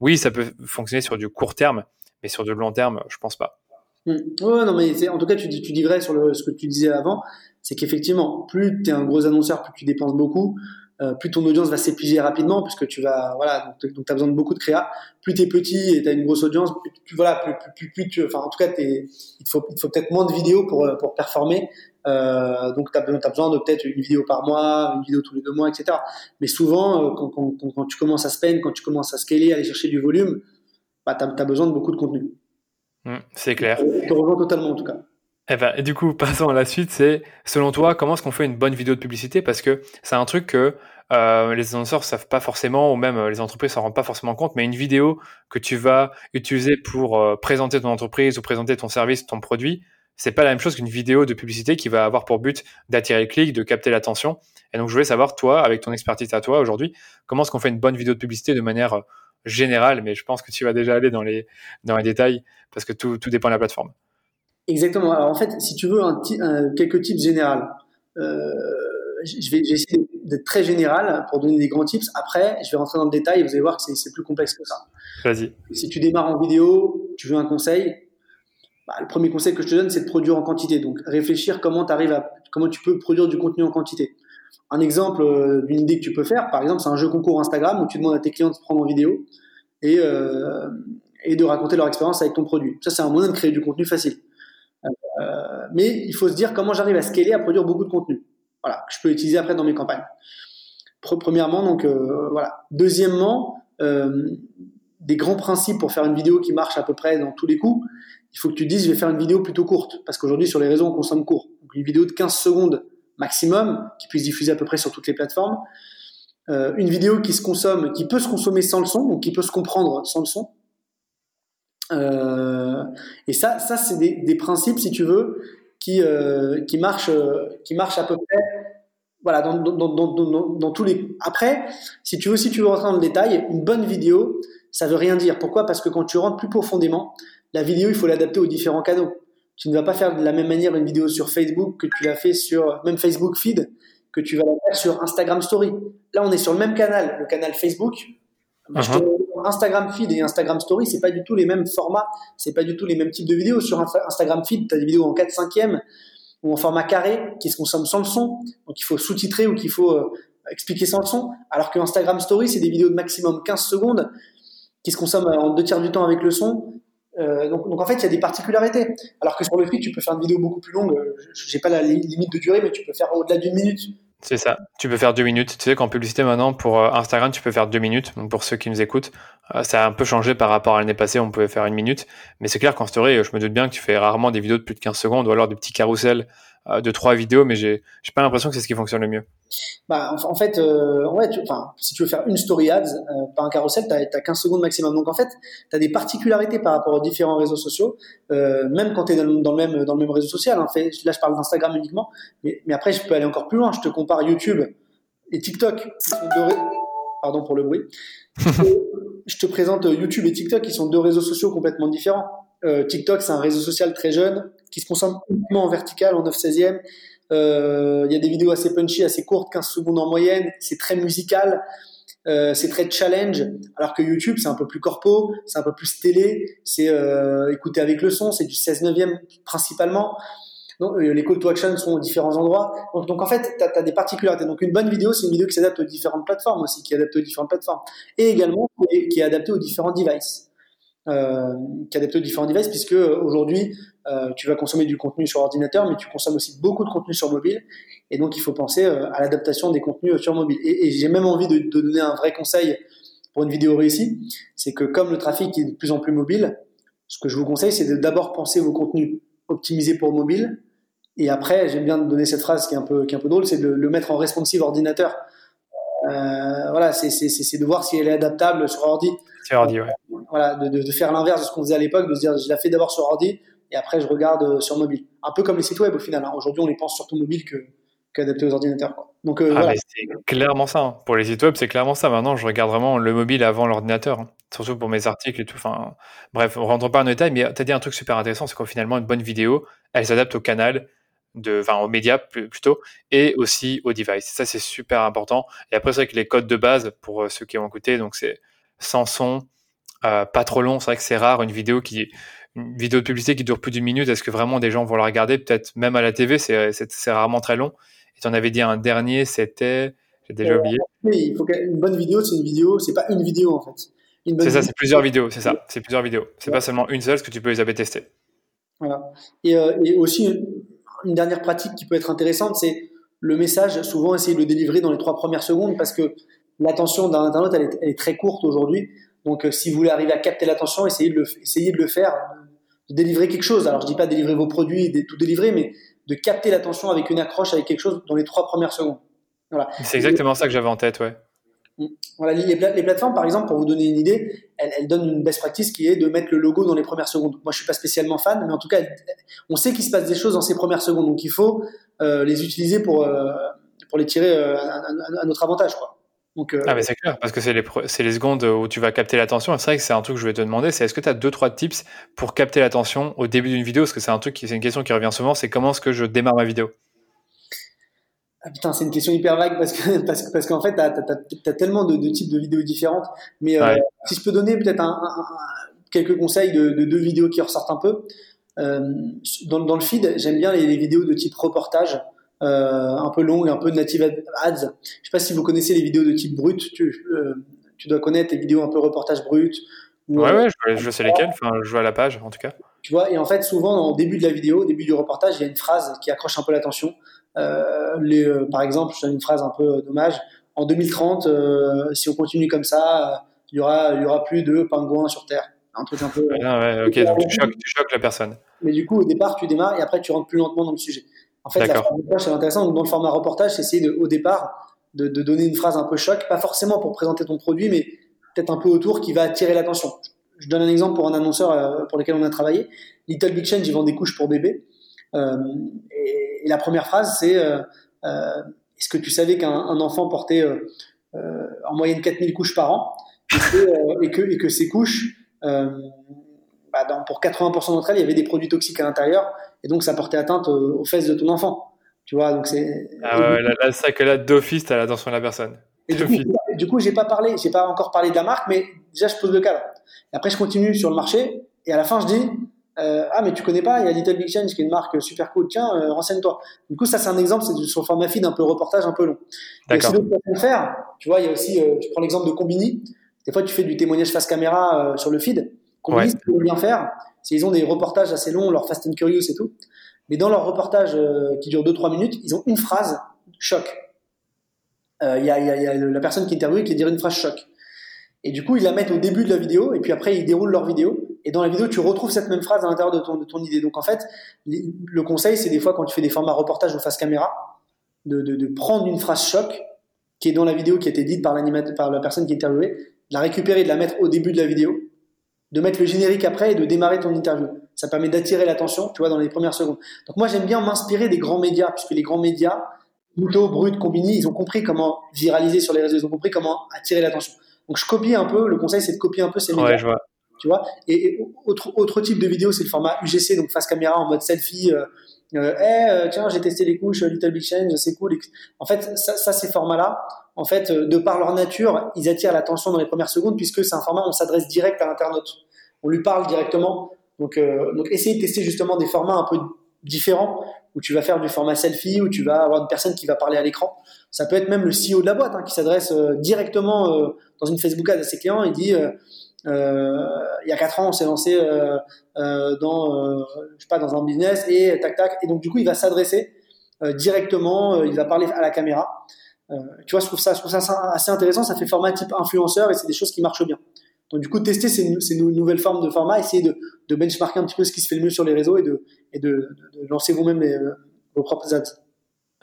oui, ça peut fonctionner sur du court terme, mais sur du long terme, je pense pas. Mmh. Non, mais en tout cas, tu dis, tu vrai sur ce que tu disais avant, c'est qu'effectivement, plus tu es un gros annonceur, plus tu dépenses beaucoup, euh, plus ton audience va s'épuiser rapidement puisque tu vas voilà donc, tu as besoin de beaucoup de créa plus tu es petit et tu as une grosse audience plus, voilà plus, plus, tu enfin en tout cas il faut peut-être moins de vidéos pour pour performer euh, donc tu as, as, besoin de peut-être une vidéo par mois une vidéo tous les deux mois etc mais souvent euh, quand, quand, quand, tu commences à spend quand tu commences à scaler aller chercher du volume bah tu as, besoin de beaucoup de contenu mmh, c'est clair je te rejoins totalement en tout cas eh ben, du coup, passons à la suite. C'est, selon toi, comment est-ce qu'on fait une bonne vidéo de publicité? Parce que c'est un truc que euh, les annonceurs savent pas forcément, ou même euh, les entreprises s'en rendent pas forcément compte. Mais une vidéo que tu vas utiliser pour euh, présenter ton entreprise ou présenter ton service, ton produit, c'est pas la même chose qu'une vidéo de publicité qui va avoir pour but d'attirer le clic, de capter l'attention. Et donc, je voulais savoir, toi, avec ton expertise à toi aujourd'hui, comment est-ce qu'on fait une bonne vidéo de publicité de manière euh, générale? Mais je pense que tu vas déjà aller dans les, dans les détails parce que tout, tout dépend de la plateforme. Exactement. Alors en fait, si tu veux un, quelques tips généraux, euh, je vais essayer d'être très général pour donner des grands tips. Après, je vais rentrer dans le détail et vous allez voir que c'est plus complexe que ça. Vas-y. Si tu démarres en vidéo, tu veux un conseil, bah, le premier conseil que je te donne, c'est de produire en quantité. Donc réfléchir comment, arrives à, comment tu peux produire du contenu en quantité. Un exemple euh, d'une idée que tu peux faire, par exemple, c'est un jeu concours Instagram où tu demandes à tes clients de se prendre en vidéo et, euh, de raconter leur expérience avec ton produit. Ça, c'est un moyen de créer du contenu facile. Euh, mais il faut se dire comment j'arrive à scaler, à produire beaucoup de contenu. Voilà, que je peux utiliser après dans mes campagnes. Premièrement, donc voilà. Deuxièmement, des grands principes pour faire une vidéo qui marche à peu près dans tous les coups. Il faut que tu te dises, je vais faire une vidéo plutôt courte, parce qu'aujourd'hui sur les réseaux on consomme court. Donc une vidéo de 15 secondes maximum, qui puisse diffuser à peu près sur toutes les plateformes. une vidéo qui se consomme, qui peut se consommer sans le son, ou qui peut se comprendre sans le son. Euh, et ça, ça c'est des, des, principes, si tu veux, qui, euh, qui, marchent, qui marchent à peu près voilà, dans, dans, dans, dans, tous les. Après, si tu veux, si tu veux rentrer dans le détail, une bonne vidéo, ça veut rien dire. Pourquoi? Parce que quand tu rentres plus profondément, la vidéo, il faut l'adapter aux différents canaux. Tu ne vas pas faire de la même manière une vidéo sur Facebook que tu l'as fait sur même Facebook Feed que tu vas la faire sur Instagram Story. Là, on est sur le même canal, le canal Facebook. Uh-huh. Instagram Feed et Instagram Story, c'est pas du tout les mêmes formats, c'est pas du tout les mêmes types de vidéos. Sur Instagram Feed, tu as des vidéos en 4 5 e ou en format carré qui se consomment sans le son, donc il faut sous-titrer ou qu'il faut euh, expliquer sans le son, alors que Instagram Story, c'est des vidéos de maximum 15 secondes qui se consomment en deux tiers du temps avec le son. Euh, donc, en fait, il y a des particularités. Alors que sur le feed, tu peux faire une vidéo beaucoup plus longue. J'ai pas la limite de durée, mais tu peux faire au-delà d'une minute. C'est ça. Tu peux faire deux minutes. Tu sais qu'en publicité maintenant pour euh, Instagram, tu peux faire deux minutes. Donc pour ceux qui nous écoutent, euh, ça a un peu changé par rapport à l'année passée. On pouvait faire une minute, mais c'est clair qu'en story, je me doute bien que tu fais rarement des vidéos de plus de 15 secondes ou alors des petits carousels de trois vidéos, mais j'ai j'ai pas l'impression que c'est ce qui fonctionne le mieux. Bah, en, fait, euh, ouais, tu, enfin, si tu veux faire une story ads euh, par un carrousel, tu as, 15 secondes maximum. Donc en fait, tu as des particularités par rapport aux différents réseaux sociaux, euh, même quand tu es dans, le même dans le même réseau social. En fait, là, je parle d'Instagram uniquement, mais, mais après, je peux aller encore plus loin. Je te compare YouTube et TikTok, qui sont deux pardon pour le bruit. je te présente YouTube et TikTok, qui sont deux réseaux sociaux complètement différents. Euh, TikTok, c'est un réseau social très jeune qui se consomme uniquement en vertical, en 9 16e. Euh, il y a des vidéos assez punchy, assez courtes, 15 secondes en moyenne. C'est très musical, euh, c'est très challenge. Alors que YouTube, c'est un peu plus corpo, c'est un peu plus télé, c'est euh, écouter avec le son, c'est du 16 neuvième principalement. Donc, les call to action sont aux différents endroits. Donc, en fait, tu as, des particularités. Donc une bonne vidéo, c'est une vidéo qui s'adapte aux différentes plateformes aussi, qui est adaptée aux différentes plateformes. Et également qui est adaptée aux différents devices. Euh, qui adapte aux différents devices, puisque aujourd'hui, euh, tu vas consommer du contenu sur ordinateur, mais tu consommes aussi beaucoup de contenu sur mobile. Et donc, il faut penser euh, à l'adaptation des contenus sur mobile. Et, j'ai même envie de, de, donner un vrai conseil pour une vidéo réussie, c'est que comme le trafic est de plus en plus mobile, ce que je vous conseille, c'est de d'abord penser vos contenus optimisés pour mobile. Et après, j'aime bien donner cette phrase qui est un peu, qui est un peu drôle, c'est de le mettre en responsive ordinateur. Euh, voilà, c'est de voir si elle est adaptable sur ordi. Sur ordi, ouais. Voilà, de, de, faire l'inverse de ce qu'on faisait à l'époque, de se dire je la fais d'abord sur ordi et après je regarde euh, sur mobile. Un peu comme les sites web au final. Hein. Aujourd'hui, on les pense surtout mobile que qu'adaptés aux ordinateurs. Donc, euh, ah, c'est clairement ça. Hein. Pour les sites web, c'est clairement ça. Maintenant, je regarde vraiment le mobile avant l'ordinateur, hein. surtout pour mes articles et tout. Enfin, bref, on rentre pas en détail, mais tu as dit un truc super intéressant, c'est qu'au finalement, une bonne vidéo, elle s'adapte au canal, de, enfin, aux médias plutôt, et aussi aux devices. Ça, c'est super important. Et après, c'est vrai que les codes de base, pour euh, ceux qui ont écouté, donc c'est sans son, euh, pas trop long. C'est vrai que c'est rare une vidéo qui, une vidéo de publicité qui dure plus d'une minute. Est-ce que vraiment des gens vont la regarder? Peut-être même à la TV, c'est, c'est, rarement très long. Et tu en avais dit un dernier, c'était, j'ai déjà euh, oublié. Oui, il faut qu'une bonne vidéo, c'est une vidéo, c'est pas une vidéo en fait. C'est ça, c'est plusieurs vidéos, c'est ça, c'est plusieurs vidéos. C'est pas seulement une seule, parce que tu peux les avoir testées. Voilà. Et, et aussi, une dernière pratique qui peut être intéressante, c'est le message, souvent essayer de le délivrer dans les trois premières secondes parce que l'attention d'un internaute, elle est, très courte aujourd'hui. Donc, euh, si vous voulez arriver à capter l'attention, essayez de le, essayez de le faire, de délivrer quelque chose. Alors, je dis pas délivrer vos produits, de tout délivrer, mais de capter l'attention avec une accroche, avec quelque chose dans les trois premières secondes. Voilà. C'est exactement ça que j'avais en tête, ouais. Voilà, les, plateformes, par exemple, pour vous donner une idée, elles, donnent une best practice qui est de mettre le logo dans les premières secondes. Moi, je suis pas spécialement fan, mais en tout cas, on sait qu'il se passe des choses dans ces premières secondes, donc il faut euh, les utiliser pour euh, pour les tirer euh, à, notre avantage, quoi. Donc, ah mais c'est clair parce que c'est les c'est les secondes où tu vas capter l'attention. C'est vrai que c'est un truc que je vais te demander, c'est est-ce que tu as deux trois tips pour capter l'attention au début d'une vidéo? Parce que c'est un truc qui c'est une question qui revient souvent, c'est comment est-ce que je démarre ma vidéo? Ah, putain, c'est une question hyper vague parce que parce, parce qu'en fait, tu as, tellement de, types de vidéos différentes. Mais euh, si je peux donner peut-être un, quelques conseils de, deux vidéos qui ressortent un peu. Euh, dans, dans, le feed, j'aime bien les, vidéos de type reportage, euh, un peu longues, un peu native ads. Je sais pas si vous connaissez les vidéos de type brut. Tu, tu dois connaître les vidéos un peu reportage brut. ouais, ouais, je, je sais lesquelles. Enfin, je vois la page en tout cas. Tu vois, et en fait, souvent, au début de la vidéo, au début du reportage, il y a une phrase qui accroche un peu l'attention. Euh, les, euh, par exemple, je donne une phrase un peu dommage. En 2030, euh, si on continue comme ça, il y aura, il y aura plus de pingouins sur Terre. Un truc un peu. Ah ouais, ok, donc tu choques, tu choques, la personne. Mais du coup, au départ, tu démarres et après, tu rentres plus lentement dans le sujet. En fait, la phrase c'est intéressant. Donc, dans le format reportage, c'est essayer de, au départ de, de, donner une phrase un peu choc, pas forcément pour présenter ton produit, mais peut-être un peu autour qui va attirer l'attention. Je donne un exemple pour un annonceur pour lequel on a travaillé. Little Big Change, ils vendent des couches pour bébés. Euh, et, la première phrase, c'est euh, euh, Est-ce que tu savais qu'un enfant portait en moyenne 4000 couches par an? Et que, et que, ces couches, bah, pour 80% d'entre elles, il y avait des produits toxiques à l'intérieur, et donc ça portait atteinte aux fesses de ton enfant. Tu vois, donc c'est. Ah ouais, là, là, ça que là, d'office, t'as l'attention de la personne. Et du coup, du coup, j'ai pas parlé, j'ai pas encore parlé de la marque, mais déjà, je pose le cadre. Et après, je continue sur le marché, et à la fin, je dis, euh, ah, mais tu connais pas, il y a Little Big Change qui est une marque super cool, tiens, euh, renseigne-toi. Du coup, ça, c'est un exemple, c'est sur le format feed, un peu reportage, un peu long. D'accord. D'autres façons faire. Tu vois, il y a aussi, euh, je prends l'exemple de Combini. Des fois, tu fais du témoignage face caméra euh, sur le feed. Ce qu'ils bien faire, ils ont des reportages assez longs, leur Fast and Curious et tout. Mais dans leur reportage euh, qui dure 2-3 minutes, ils ont une phrase choc. Il euh, y, a, la personne qui est interviewée qui dit une phrase choc. Et du coup, ils la mettent au début de la vidéo, et puis après, ils déroulent leur vidéo. Et dans la vidéo, tu retrouves cette même phrase à l'intérieur de ton, idée. Donc en fait, le conseil, c'est des fois quand tu fais des formats reportage ou face caméra, de, prendre une phrase choc qui est dans la vidéo qui a été dite par, par la personne qui est interviewée, de la récupérer, de la mettre au début de la vidéo, de mettre le générique après et de démarrer ton interview. Ça permet d'attirer l'attention, tu vois, dans les premières secondes. Donc moi, j'aime bien m'inspirer des grands médias, puisque les grands médias, Muto, Brut, Combini, ils ont compris comment viraliser sur les réseaux, ils ont compris comment attirer l'attention. Donc je copie un peu, le conseil c'est de copier un peu ces médias. Ouais, je vois. Tu vois et, autre, autre type de vidéo, c'est le format UGC, donc face caméra en mode selfie. Euh, euh, euh, tiens, j'ai testé les couches, Little Big Change, c'est cool. En fait, ça, ça ces formats-là, en fait, euh, de par leur nature, ils attirent l'attention dans les premières secondes puisque c'est un format où on s'adresse direct à l'internaute. On lui parle directement. Donc, euh, donc essayez de tester justement des formats un peu différents où tu vas faire du format selfie, où tu vas avoir une personne qui va parler à l'écran. Ça peut être même le CEO de la boîte hein, qui s'adresse euh, directement euh, dans une Facebook ad à ses clients et dit euh, euh, il y a quatre ans on s'est lancé euh, dans je sais pas dans un business et tac tac et donc du coup il va s'adresser directement, il va parler à la caméra. tu vois, je trouve ça, je trouve ça assez intéressant. Ça fait format type influenceur et c'est des choses qui marchent bien. Donc du coup, tester ces, nouvelles formes de format, essayer de, de, benchmarker un petit peu ce qui se fait le mieux sur les réseaux et de, et de, lancer vous-même euh, vos propres ads.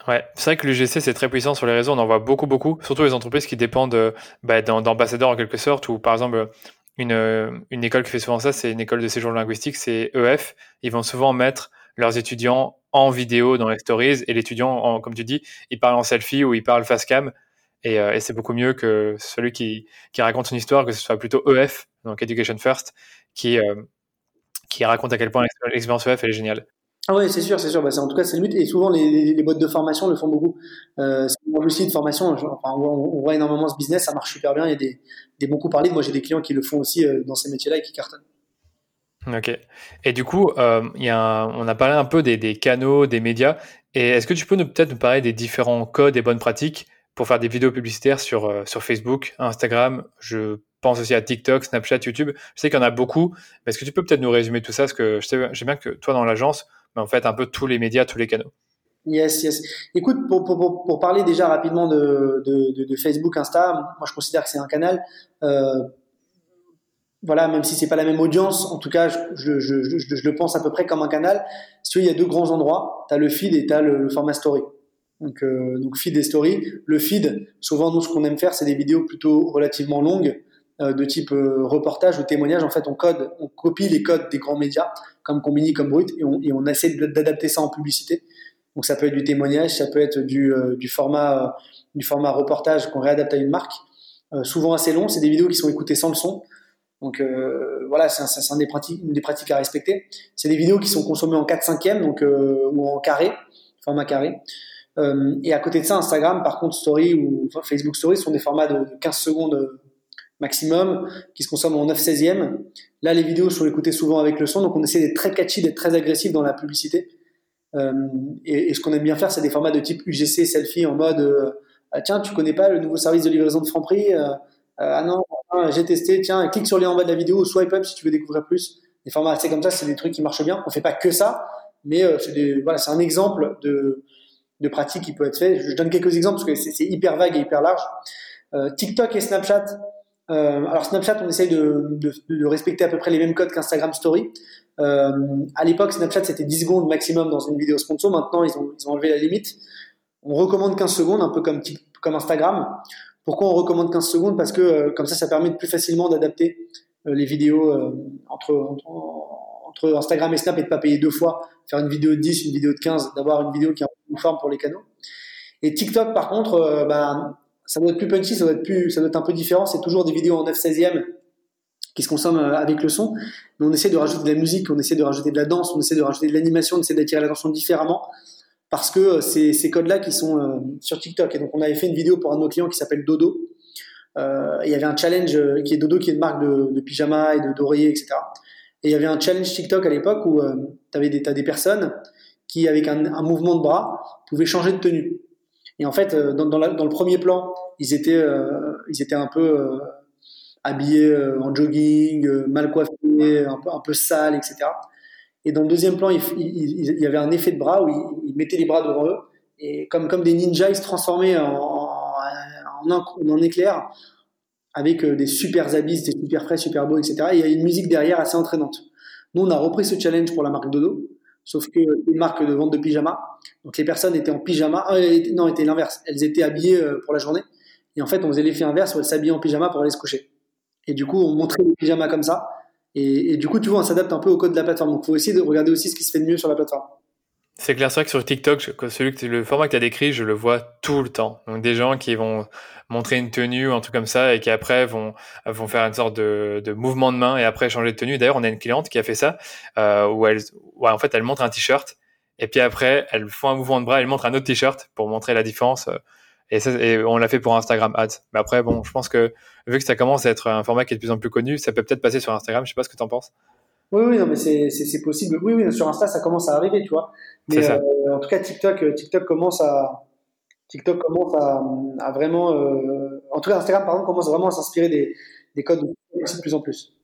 Ouais, c'est vrai que l'UGC c'est très puissant sur les réseaux, on en voit beaucoup, beaucoup, surtout les entreprises qui dépendent euh, bah, d'ambassadeurs en quelque sorte, ou par exemple une, une école qui fait souvent ça, c'est une école de séjour linguistique, c'est EF. Ils vont souvent mettre leurs étudiants en vidéo dans les stories et l'étudiant, comme tu dis, il parle en selfie ou il parle face cam et, euh, et c'est beaucoup mieux que celui qui, qui raconte son histoire, que ce soit plutôt EF, donc Education First, qui, euh, qui raconte à quel point l'expérience EF est géniale. Ah ouais, c'est sûr, c'est sûr. Bah, en tout cas, c'est le but. Et souvent, les, les, de formation le font beaucoup. Euh, le site de formation, on, voit énormément ce business, ça marche super bien. Il y a des, coups parlés. Moi, j'ai des clients qui le font aussi euh, dans ces métiers-là et qui cartonnent. Ok. Et du coup, euh, on a parlé un peu des, canaux, des médias. Et est-ce que tu peux peut-être nous parler des différents codes et bonnes pratiques pour faire des vidéos publicitaires sur, euh, sur Facebook, Instagram, je pense aussi à TikTok, Snapchat, YouTube. Je sais qu'il y en a beaucoup, mais est-ce que tu peux peut-être nous résumer tout ça? Parce que je sais, bien que toi, dans l'agence, mais en fait, un peu tous les médias, tous les canaux. Yes, yes. Écoute, pour, pour, pour parler déjà rapidement de, de, Facebook, Insta, moi je considère que c'est un canal. Euh, voilà, même si c'est pas la même audience, en tout cas, je, je, je, je, le pense à peu près comme un canal. Si tu veux, il y a deux grands endroits. Tu as le feed et tu as le, format story. Donc, euh, donc feed et story. Le feed, souvent nous ce qu'on aime faire, c'est des vidéos plutôt relativement longues, euh, de type reportage ou témoignage. En fait, on code, on copie les codes des grands médias, comme Combini, comme Brut, et on, et on essaie d'adapter ça en publicité. Donc ça peut être du témoignage, ça peut être du, euh, du format, euh, du format reportage qu'on réadapte à une marque. souvent assez long, c'est des vidéos qui sont écoutées sans le son. Donc voilà, c'est un, un, des pratiques, une des pratiques à respecter. C'est des vidéos qui sont consommées en 4 5 donc ou en carré, format carré. Euh, et à côté de ça, Instagram, par contre, Story ou Facebook Story sont des formats de 15 secondes euh, maximum qui se consomment en 9 16e. Là, les vidéos sont écoutées souvent avec le son, donc on essaie d'être très catchy, d'être très agressif dans la publicité. Euh, et, ce qu'on aime bien faire, c'est des formats de type UGC, selfie, en mode euh, ah, tiens, tu connais pas le nouveau service de livraison de Franprix euh, Ah non, j'ai testé, tiens, clique sur le lien en bas de la vidéo ou swipe up si tu veux découvrir plus. Des formats assez comme ça, c'est des trucs qui marchent bien. On fait pas que ça, mais c'est un exemple de pratique qui peut être fait. Je donne quelques exemples parce que c'est hyper vague et hyper large. TikTok et Snapchat. Alors Snapchat, on essaye de, respecter à peu près les mêmes codes qu'Instagram Story. Euh, à l'époque, Snapchat c'était 10 secondes maximum dans une vidéo sponsor. Maintenant, ils ont, ils ont enlevé la limite. On recommande 15 secondes, un peu comme, comme Instagram. Pourquoi on recommande 15 secondes? Parce que euh, comme ça, ça permet plus facilement d'adapter euh, les vidéos euh, entre, entre, entre Instagram et Snap et de pas payer deux fois, faire une vidéo de 10, une vidéo de 15, d'avoir une vidéo qui est forme pour les canaux. Et TikTok, par contre, euh, bah, ça doit être plus punchy, ça doit être plus, ça doit être un peu différent. C'est toujours des vidéos en 9 16e qui se consomment avec le son. Mais on essaie de rajouter de la musique, on essaie de rajouter de la danse, on essaie de rajouter de l'animation, on essaie d'attirer l'attention différemment parce que c'est ces codes-là qui sont sur TikTok. Et donc, on avait fait une vidéo pour un de nos clients qui s'appelle Dodo. il y avait un challenge qui est Dodo, qui est une marque de, de pyjama et de d'oreiller, etc. Et il y avait un challenge TikTok à l'époque où tu avais des, as des personnes qui, avec un, un, mouvement de bras, pouvaient changer de tenue. Et en fait, dans, dans, dans le premier plan, ils étaient, ils étaient un peu habillés euh, en jogging, euh, mal coiffés, un peu, un peu sales, etc. Et dans le deuxième plan, il, il, y avait un effet de bras où ils, mettaient les bras devant eux et comme, comme des ninjas, ils se transformaient en, en, en, éclair avec euh, des super habits, des super frais, super beaux, etc. Et il y a une musique derrière assez entraînante. Nous, on a repris ce challenge pour la marque Dodo, sauf que une marque de vente de pyjama. Donc les personnes étaient en pyjama, euh, non, c'était l'inverse. Elles étaient habillées pour la journée. Et en fait, on faisait l'effet inverse où elles s'habillaient en pyjama pour aller se coucher. Et du coup, on montrait les pyjamas comme ça. Et, du coup, tu vois, on s'adapte un peu au code de la plateforme. Donc, il faut essayer de regarder aussi ce qui se fait de mieux sur la plateforme. C'est clair, c'est vrai que sur TikTok, celui que, le format que tu as décrit, je le vois tout le temps. Donc des gens qui vont montrer une tenue ou un truc comme ça et qui après vont, vont faire une sorte de, mouvement de main et après changer de tenue. D'ailleurs, on a une cliente qui a fait ça, euh, où elle, en fait, elle montre un t-shirt et puis après, elle fait un mouvement de bras, elle montre un autre t-shirt pour montrer la différence. Euh, et, on l'a fait pour Instagram Ads. Mais après, bon, je pense que vu que ça commence à être un format qui est de plus en plus connu, ça peut peut-être passer sur Instagram. Je sais pas ce que tu en penses. Oui, oui, non, mais c'est possible. Oui, oui, sur Insta, ça commence à arriver, tu vois. Mais euh, en tout cas, TikTok, euh, TikTok commence à, TikTok commence à, vraiment, euh, en tout cas, Instagram, par exemple, commence vraiment à s'inspirer des, des codes de plus en plus.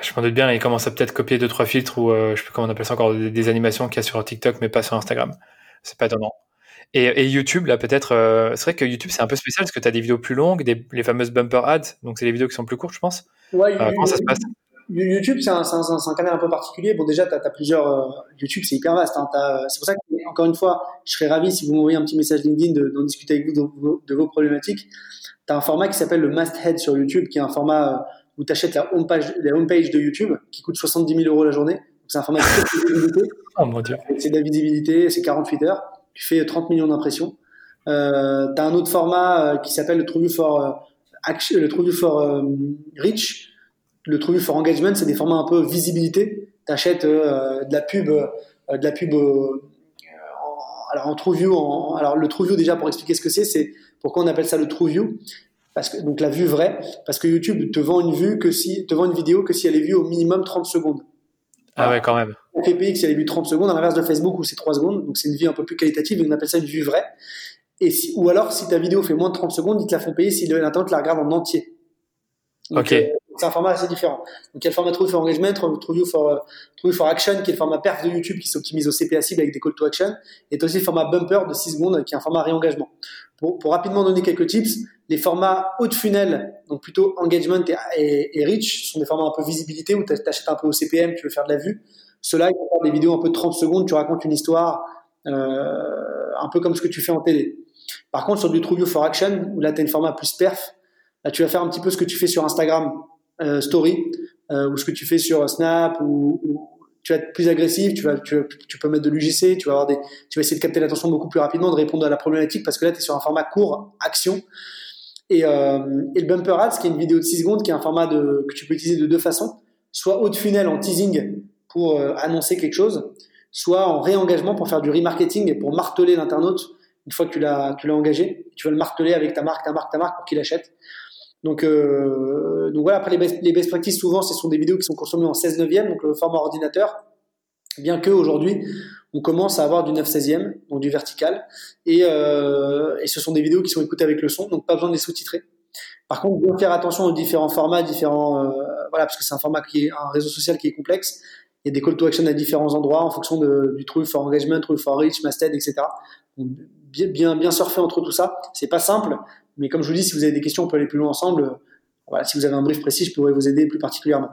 Je m'en doute bien, il commence à peut-être copier deux trois filtres ou je sais plus comment on appelle ça encore des, des animations qu'il y a sur TikTok, mais pas sur Instagram. C'est pas étonnant. Et, YouTube, là, peut-être, euh, c'est vrai que YouTube, c'est un peu spécial parce que tu as des vidéos plus longues, des, les fameuses bumper ads, donc c'est des vidéos qui sont plus courtes, je pense. Ouais, euh, comment ça se passe? YouTube, c'est un, un, canal un peu particulier. Bon, déjà, tu as, plusieurs. Euh, YouTube, c'est hyper vaste. Hein. C'est pour ça que, encore une fois, je serais ravi si vous m'envoyez un petit message LinkedIn d'en discuter avec vous de, vos, problématiques. Tu as un format qui s'appelle le Masthead sur YouTube, qui est un format où tu achètes la homepage, la homepage de YouTube, qui coûte 70 000 euros la journée. C'est un format de visibilité. Oh mon Dieu. C'est de la visibilité, c'est 48 heures tu fais 30 millions d'impressions. Euh, tu as un autre format euh, qui s'appelle le TrueView for, euh, action, le TrueView for euh, Reach. Le TrueView for Engagement, c'est des formats un peu visibilité. Tu achètes de la pub, de la pub alors en TrueView, en, alors le TrueView déjà pour expliquer ce que c'est, c'est pourquoi on appelle ça le TrueView parce que donc la vue vraie, parce que YouTube te vend une vue que si te vend une vidéo que si elle est vue au minimum 30 secondes. Ah ouais, quand même. On fait payer que si elle est vue 30 secondes, à l'inverse de Facebook où c'est 3 secondes, donc c'est une vie un peu plus qualitative, et on appelle ça une vue vraie. Et si, ou alors, si ta vidéo fait moins de 30 secondes, ils te la font payer si l'internaute la regarde en entier. ok. Euh, c'est un format assez différent. Donc il y a le format True for Engagement, True for, True for Action, qui est le format perf de YouTube qui s'optimise au CPA cible avec des call to action, et aussi le format Bumper de 6 secondes qui est un format réengagement. Pour, pour rapidement donner quelques tips, les formats haut de funnel, donc plutôt engagement et, et, reach, sont des formats un peu visibilité où tu achètes un peu au CPM, tu veux faire de la vue. Ceux-là, ils faire des vidéos un peu de 30 secondes, tu racontes une histoire, euh, un peu comme ce que tu fais en télé. Par contre, sur du True View for Action, où là, tu as une format plus perf, là, tu vas faire un petit peu ce que tu fais sur Instagram euh, Story, euh, ou ce que tu fais sur Snap, ou, tu vas être plus agressif, tu, vas, tu, tu peux mettre de l'UGC, tu vas, avoir des, tu vas essayer de capter l'attention beaucoup plus rapidement, de répondre à la problématique, parce que là, tu es sur un format court, action. Et, euh, et le Bumper Ads, qui est une vidéo de 6 secondes, qui est un format de, que tu peux utiliser de deux façons, soit haut de funnel en teasing, pour euh, annoncer quelque chose, soit en réengagement pour faire du remarketing et pour marteler l'internaute une fois que tu l'as engagé, tu vas le marteler avec ta marque, ta marque, ta marque pour qu'il achète. Donc, euh, donc voilà, après les best, practices, souvent, ce sont des vidéos qui sont consommées en 16 neuvième, donc le format ordinateur, bien que aujourd'hui, on commence à avoir du 9 16e, donc du vertical, et, euh, et ce sont des vidéos qui sont écoutées avec le son, donc pas besoin de les sous-titrer. Par contre, bien faire attention aux différents formats, différents, euh, voilà, parce que c'est un format qui est un réseau social qui est complexe, il y a des call to action à différents endroits en fonction du True for Engagement, True for Reach, Masthead, etc. bien, bien, bien surfer entre tout ça. C'est pas simple, mais comme je vous dis, si vous avez des questions, on peut aller plus loin ensemble. Voilà, si vous avez un brief précis, je pourrais vous aider plus particulièrement.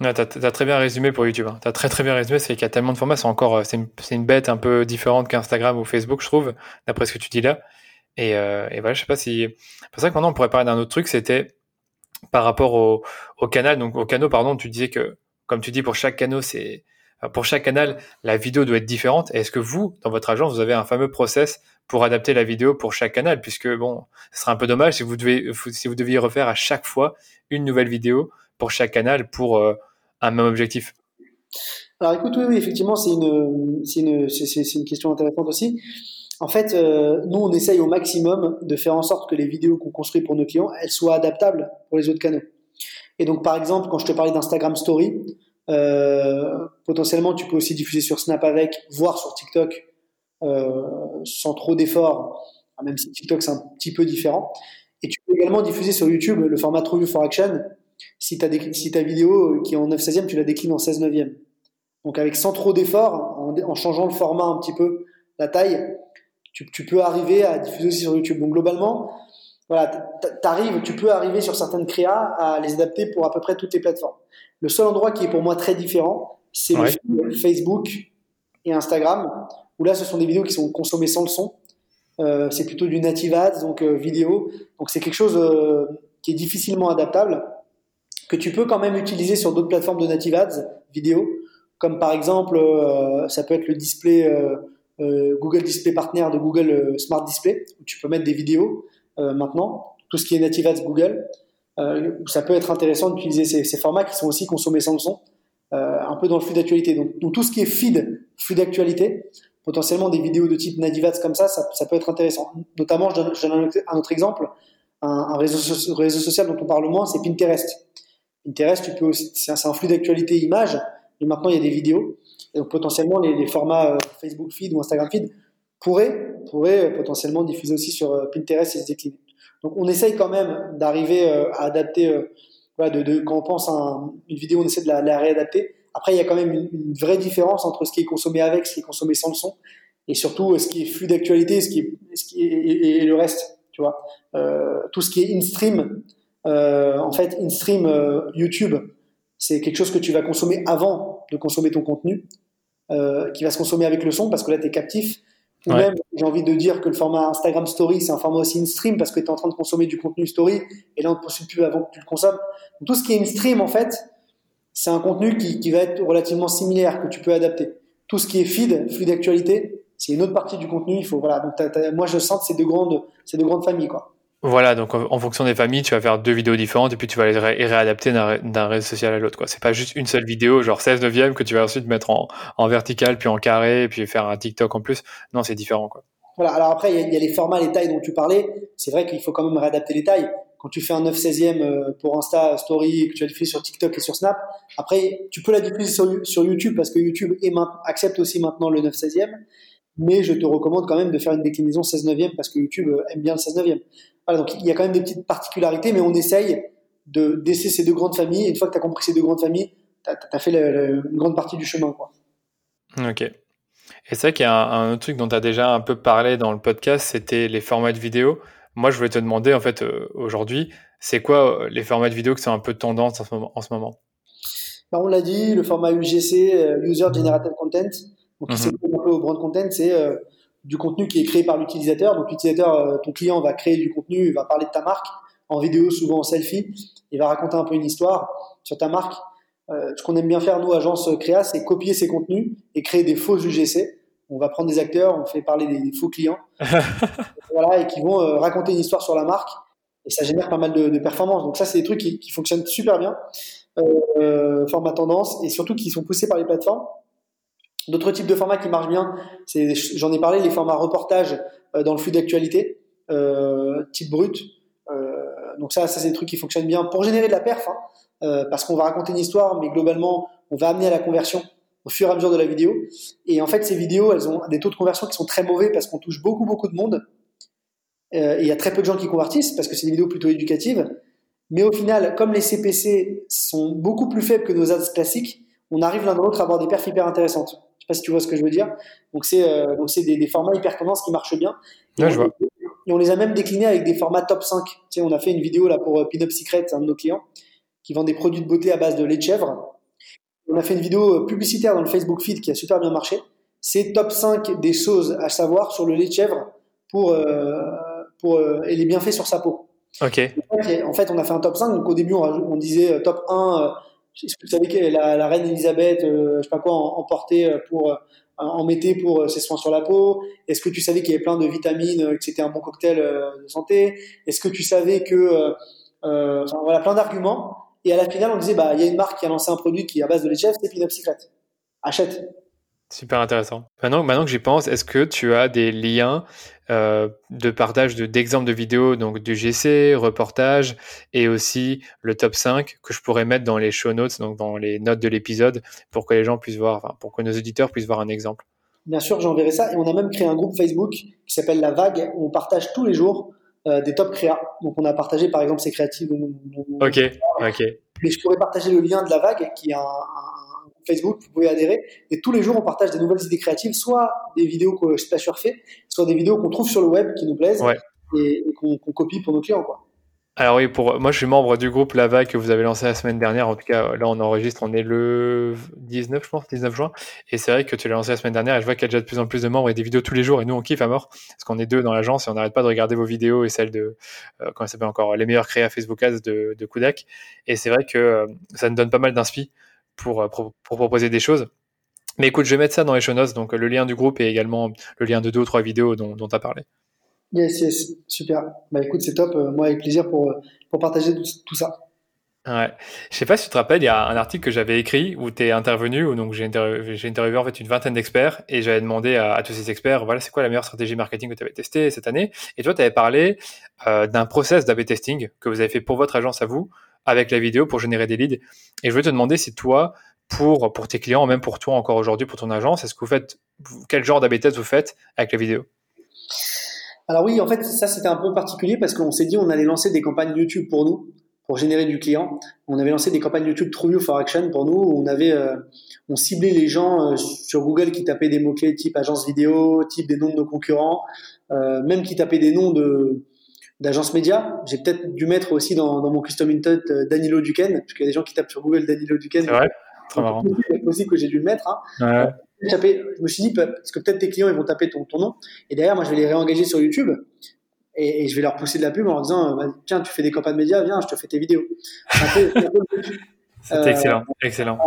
tu as, très bien résumé pour YouTube. Hein. Tu as très très bien résumé, c'est qu'il y a tellement de formats, c'est encore une, bête un peu différente qu'Instagram ou Facebook, je trouve, d'après ce que tu dis là. Et, euh, et voilà, je sais pas si. C'est pour ça que maintenant on pourrait parler d'un autre truc, c'était par rapport au, au canal, donc au canal, pardon, tu disais que comme tu dis, pour chaque canal, c'est pour chaque canal, la vidéo doit être différente. Est-ce que vous, dans votre agence, vous avez un fameux process pour adapter la vidéo pour chaque canal, puisque bon, ce serait un peu dommage si vous devez, si vous deviez refaire à chaque fois une nouvelle vidéo pour chaque canal pour un même objectif Alors écoute, oui, oui effectivement, c'est une, une, une, question intéressante aussi. En fait, nous, on essaye au maximum de faire en sorte que les vidéos qu'on construit pour nos clients, elles soient adaptables pour les autres canaux. Et donc, par exemple, quand je te parlais d'Instagram Story, euh, potentiellement, tu peux aussi diffuser sur Snap avec, voire sur TikTok, euh, sans trop d'efforts, même si TikTok c'est un petit peu différent. Et tu peux également diffuser sur YouTube le format True View for Action. Si, as si ta vidéo qui est en 9 16e, tu la déclines en 16 neuvième. Donc avec sans trop d'efforts, en, changeant le format un petit peu, la taille, tu, tu, peux arriver à diffuser aussi sur YouTube. Donc globalement, voilà, t'arrives, tu peux arriver sur certaines créas à les adapter pour à peu près toutes les plateformes. Le seul endroit qui est pour moi très différent, c'est Facebook et Instagram, où là, ce sont des vidéos qui sont consommées sans le son. Euh, c'est plutôt du native ads, donc euh, vidéo. Donc c'est quelque chose euh, qui est difficilement adaptable, que tu peux quand même utiliser sur d'autres plateformes de native ads vidéo, comme par exemple, ça peut être le display Google Display Partner de Google Smart Display, où tu peux mettre des vidéos. Maintenant, tout ce qui est native ads Google, ça peut être intéressant d'utiliser ces, formats qui sont aussi consommés sans le son, un peu dans le flux d'actualité. Donc, tout ce qui est feed, flux d'actualité, potentiellement des vidéos de type native ads comme ça, ça, peut être intéressant. Notamment, je donne, un autre exemple, un, réseau, social dont on parle moins, c'est Pinterest. Pinterest, tu peux c'est un, flux d'actualité image, mais maintenant il y a des vidéos. Et donc potentiellement les, formats Facebook feed ou Instagram feed pourrait, pourrait euh, potentiellement diffuser aussi sur euh, Pinterest et se décliner. Donc on essaye quand même d'arriver euh, à adapter, voilà, de, de, quand on pense à une vidéo, on essaie de la, la, réadapter. Après, il y a quand même une, vraie différence entre ce qui est consommé avec, ce qui est consommé sans le son, et surtout ce qui est flux d'actualité, ce qui est, ce qui est, et, le reste, tu vois. Euh, tout ce qui est in-stream, euh, en fait, in-stream YouTube, c'est quelque chose que tu vas consommer avant de consommer ton contenu, qui va se consommer avec le son, parce que là, tu es captif. Ou même, j'ai envie de dire que le format Instagram Story, c'est un format aussi in-stream parce que tu es en train de consommer du contenu story et là, on ne te poursuit plus avant que tu le consommes. Donc, tout ce qui est in-stream, en fait, c'est un contenu qui, qui, va être relativement similaire, que tu peux adapter. Tout ce qui est feed, flux d'actualité, c'est une autre partie du contenu. Il faut, voilà. Donc, moi, je sens que c'est deux grandes, c'est grandes familles, quoi. Voilà, donc en fonction des familles, tu vas faire deux vidéos différentes et puis tu vas les réadapter d'un réseau social à l'autre. quoi. C'est pas juste une seule vidéo, genre 16 neuvième, que tu vas ensuite mettre en, vertical, puis en carré, puis faire un TikTok en plus. Non, c'est différent. quoi. Voilà, alors après, il y, a les formats, les tailles dont tu parlais. C'est vrai qu'il faut quand même réadapter les tailles. Quand tu fais un 9 16e euh, pour Insta Story, que tu as diffusé sur TikTok et sur Snap, après, tu peux la diffuser sur, sur YouTube parce que YouTube accepte aussi maintenant le 9 16e mais je te recommande quand même de faire une déclinaison 16 neuvième parce que YouTube euh, aime bien le 16 neuvième donc il y a quand même des petites particularités, mais on essaye de d'essayer ces deux grandes familles. Et une fois que tu as compris ces deux grandes familles, tu as, fait une grande partie du chemin. Quoi. Ok. Et c'est vrai qu'il y a un, autre truc dont tu as déjà un peu parlé dans le podcast, c'était les formats de vidéo. Moi, je voulais te demander, en fait, euh, aujourd'hui, c'est quoi euh, les formats de vidéo qui sont un peu tendance en ce moment, en ce moment? Bah, On l'a dit, le format UGC, User Generated Content, donc mm un peu au brand content, c'est du contenu qui est créé par l'utilisateur. Donc l'utilisateur, euh, ton client va créer du contenu, il va parler de ta marque en vidéo, souvent en selfie, il va raconter un peu une histoire sur ta marque. Euh, ce qu'on aime bien faire nous, agence créa, c'est copier ces contenus et créer des faux UGC. On va prendre des acteurs, on fait parler des, faux clients, voilà, et qui vont euh, raconter une histoire sur la marque. Et ça génère pas mal de, de performances. Donc ça, c'est des trucs qui, qui fonctionnent super bien, euh, format tendance, et surtout qui sont poussés par les plateformes. D'autres types de formats qui marchent bien, c'est, j'en ai parlé, les formats reportage euh, dans le flux d'actualité, euh, type brut. Euh, donc ça, ça c'est des trucs qui fonctionnent bien pour générer de la perf, hein, euh, parce qu'on va raconter une histoire, mais globalement, on va amener à la conversion au fur et à mesure de la vidéo. Et en fait, ces vidéos, elles ont des taux de conversion qui sont très mauvais parce qu'on touche beaucoup, beaucoup de monde. Et il y a très peu de gens qui convertissent parce que c'est des vidéos plutôt éducatives. Mais au final, comme les CPC sont beaucoup plus faibles que nos ads classiques, on arrive l'un dans l'autre à avoir des perfs hyper intéressantes sais pas si tu vois ce que je veux dire. Donc c'est euh, donc c'est des, des, formats hyper tendance qui marchent bien. Et, on, je vois. et on les a même déclinés avec des formats top 5. Tu sais, on a fait une vidéo là pour euh, Pinup Secret, un de nos clients, qui vend des produits de beauté à base de lait de chèvre. On a fait une vidéo euh, publicitaire dans le Facebook Feed qui a super bien marché. C'est top 5 des choses à savoir sur le lait de chèvre pour, euh, pour euh, et les bienfaits sur sa peau. Ok. En fait, on a fait un top 5. Donc au début, on, on disait top 1 est-ce que vous savez que la, la reine Elisabeth, euh, je sais pas quoi, emportait euh, pour euh, en mettait pour ses soins sur la peau? Est-ce que tu savais qu'il y avait plein de vitamines, que c'était un bon cocktail de santé? Est-ce que tu savais que, enfin, voilà, plein d'arguments. Et à la finale, on disait, bah, il y a une marque qui a lancé un produit qui est à base de lait de chèvre, c'est. Achète. Super intéressant. Maintenant, maintenant que j'y pense, est-ce que tu as des liens euh, de partage d'exemples de, vidéos, donc du GC, reportage, et aussi le top 5 que je pourrais mettre dans les show notes, donc dans les notes de l'épisode, pour que les gens puissent voir, enfin, pour que nos auditeurs puissent voir un exemple? Bien sûr, j'enverrai ça. Et on a même créé un groupe Facebook qui s'appelle La Vague, où on partage tous les jours euh, des top créas. Donc on a partagé par exemple ces créatives. Ok, ok. Mais je pourrais partager le lien de La Vague, qui est un, un Facebook, vous pouvez adhérer. Et tous les jours, on partage des nouvelles idées créatives, soit des vidéos que Splasher fait, soit des vidéos qu'on trouve sur le web qui nous plaisent et, qu'on copie pour nos clients. Quoi. Alors oui, pour moi je suis membre du groupe Lava que vous avez lancé la semaine dernière. En tout cas, là on enregistre, on est le 19, je pense, 19 juin. Et c'est vrai que tu l'as lancé la semaine dernière et je vois qu'il y a déjà de plus en plus de membres et des vidéos tous les jours. Et nous on kiffe à mort parce qu'on est deux dans l'agence et on n'arrête pas de regarder vos vidéos et celles de, euh, comment ça s'appelle encore, les meilleurs créas Facebook Ads de, de Kudak. Et c'est vrai que euh, ça nous donne pas mal d'inspi pour, euh, pour, proposer des choses. Mais écoute, je vais mettre ça dans les show notes, donc le lien du groupe et également le lien de deux ou trois vidéos dont tu as parlé. Yes, yes, super. Bah écoute, c'est top. Euh, moi, avec plaisir pour, euh, pour partager tout, ça. Ouais. Je sais pas si tu te rappelles, il y a un article que j'avais écrit où tu es intervenu, où donc j'ai interviewé, interviewé en fait une vingtaine d'experts et j'avais demandé à, tous ces experts, voilà, c'est quoi la meilleure stratégie marketing que tu avais testée cette année? Et toi, tu avais parlé euh, d'un process d'AB testing que vous avez fait pour votre agence à vous avec la vidéo pour générer des leads. Et je voulais te demander si toi, pour, pour tes clients, même pour toi encore aujourd'hui, pour ton agence, est-ce que vous faites, quel genre d'AB vous faites avec la vidéo? Alors oui, en fait, ça c'était un peu particulier parce qu'on s'est dit on allait lancer des campagnes YouTube pour nous, pour générer du client. On avait lancé des campagnes YouTube True You for Action pour nous. Où on avait, euh, on ciblait les gens euh, sur Google qui tapaient des mots clés type agence vidéo, type des noms de nos concurrents, euh, même qui tapaient des noms de d'agences médias. J'ai peut-être dû mettre aussi dans, dans mon custom intent Danilo Duquesne, parce qu'il y a des gens qui tapent sur Google Danilo Duquesne. C'est vrai. Très marrant. C'est possible que j'ai dû le mettre. Hein. Ouais je me suis dit, parce que peut-être tes clients, ils vont taper ton, ton nom. Et derrière, moi, je vais les réengager sur YouTube. Et, je vais leur pousser de la pub en leur disant, euh, tiens, tu fais des campagnes médias, viens, je te fais tes vidéos. C'était excellent, excellent.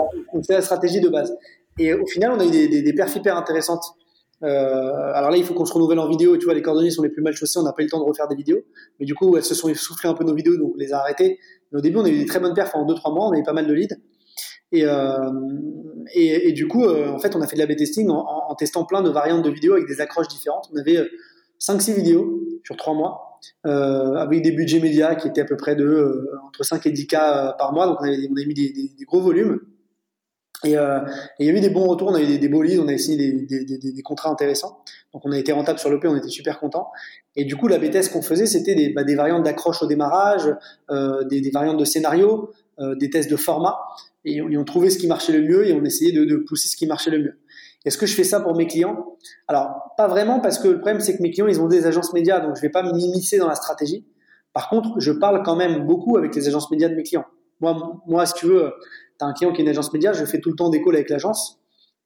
C'est la stratégie de base. Et au final, on a eu des, des, des perfs hyper intéressantes. Euh, alors là, il faut qu'on se renouvelle en vidéo. Et tu vois, les coordonnées sont les plus mal chaussées. On n'a pas eu le temps de refaire des vidéos. Mais du coup, elles se sont soufflées un peu nos vidéos, donc on les a arrêtées. Mais au début, on a eu des très bonnes perfs en 2-3 mois. On a eu pas mal de leads. Et, euh, et, du coup, euh, en fait, on a fait de la testing en, testant plein de variantes de vidéos avec des accroches différentes. On avait 5-6 euh, vidéos sur 3 mois, euh, avec des budgets médias qui étaient à peu près de euh, entre 5 et 10 k par mois. Donc, on avait, avait mis des, gros volumes. Et, euh, et, il y a eu des bons retours, on a eu des, des beaux leads, on a signé des, des, contrats intéressants. Donc on a été rentable sur l'OP, on était super content. Et du coup, la BTS qu'on faisait, c'était des, bah, des variantes d'accroche au démarrage, euh, des, variantes de scénario, euh, des tests de format et, on trouvait ce qui marchait le mieux et on essayait de, de pousser ce qui marchait le mieux. Est-ce que je fais ça pour mes clients? Alors, pas vraiment parce que le problème, c'est que mes clients, ils ont des agences médias, donc je vais pas m'immiscer dans la stratégie. Par contre, je parle quand même beaucoup avec les agences médias de mes clients. Moi, moi si tu veux, tu as un client qui est une agence média, je fais tout le temps des calls avec l'agence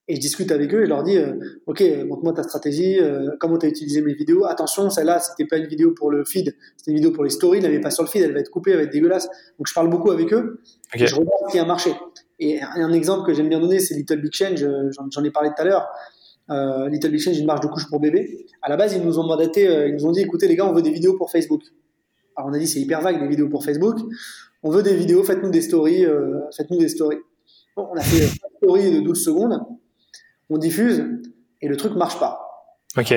et je discute avec eux et je leur dis euh, ok montre-moi ta stratégie euh, comment tu as utilisé mes vidéos. Attention celle-là c'était pas une vidéo pour le feed c'était une vidéo pour les stories elle n'est pas sur le feed elle va être coupée elle va être dégueulasse. Donc je parle beaucoup avec eux et je regarde ce qui a marché. Et un exemple que j'aime bien donner c'est Little Big Change euh, j'en ai parlé tout à l'heure. Euh, Little Big Change une marge de couche pour bébé. À la base ils nous ont mandaté ils nous ont dit écoutez les gars on veut des vidéos pour Facebook. Alors on a dit c'est hyper vague des vidéos pour Facebook on veut des vidéos faites-nous des stories faites-nous des stories bon, on a fait une story de 12 secondes on diffuse et le truc marche pas. Ok.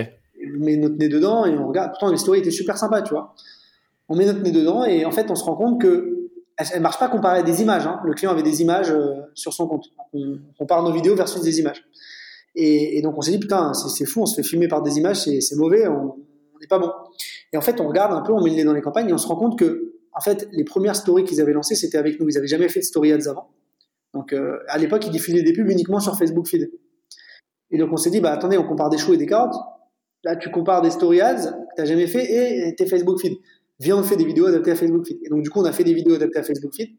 On met notre nez dedans et on regarde. Pourtant, les stories étaient super sympas, tu vois. On met notre nez dedans et en fait, on se rend compte que elle marche pas comparée à des images. Hein. Le client avait des images euh, sur son compte. On compare nos vidéos versus des images. Et, donc on s'est dit putain, c'est fou, on se fait filmer par des images, c'est mauvais, on n'est pas bon. Et en fait, on regarde un peu, on met le nez dans les campagnes et on se rend compte que en fait, les premières stories qu'ils avaient lancées, c'était avec nous. Ils avaient jamais fait de story ads avant. Donc euh, à l'époque, ils diffusaient des pubs uniquement sur Facebook Feed. Et donc on s'est dit, bah attendez, on compare des choux et des carottes. Là, tu compares des story ads que tu n'as jamais fait et tes Facebook feed. Viens, on fait des vidéos adaptées à Facebook feed. Et donc du coup, on a fait des vidéos adaptées à Facebook feed.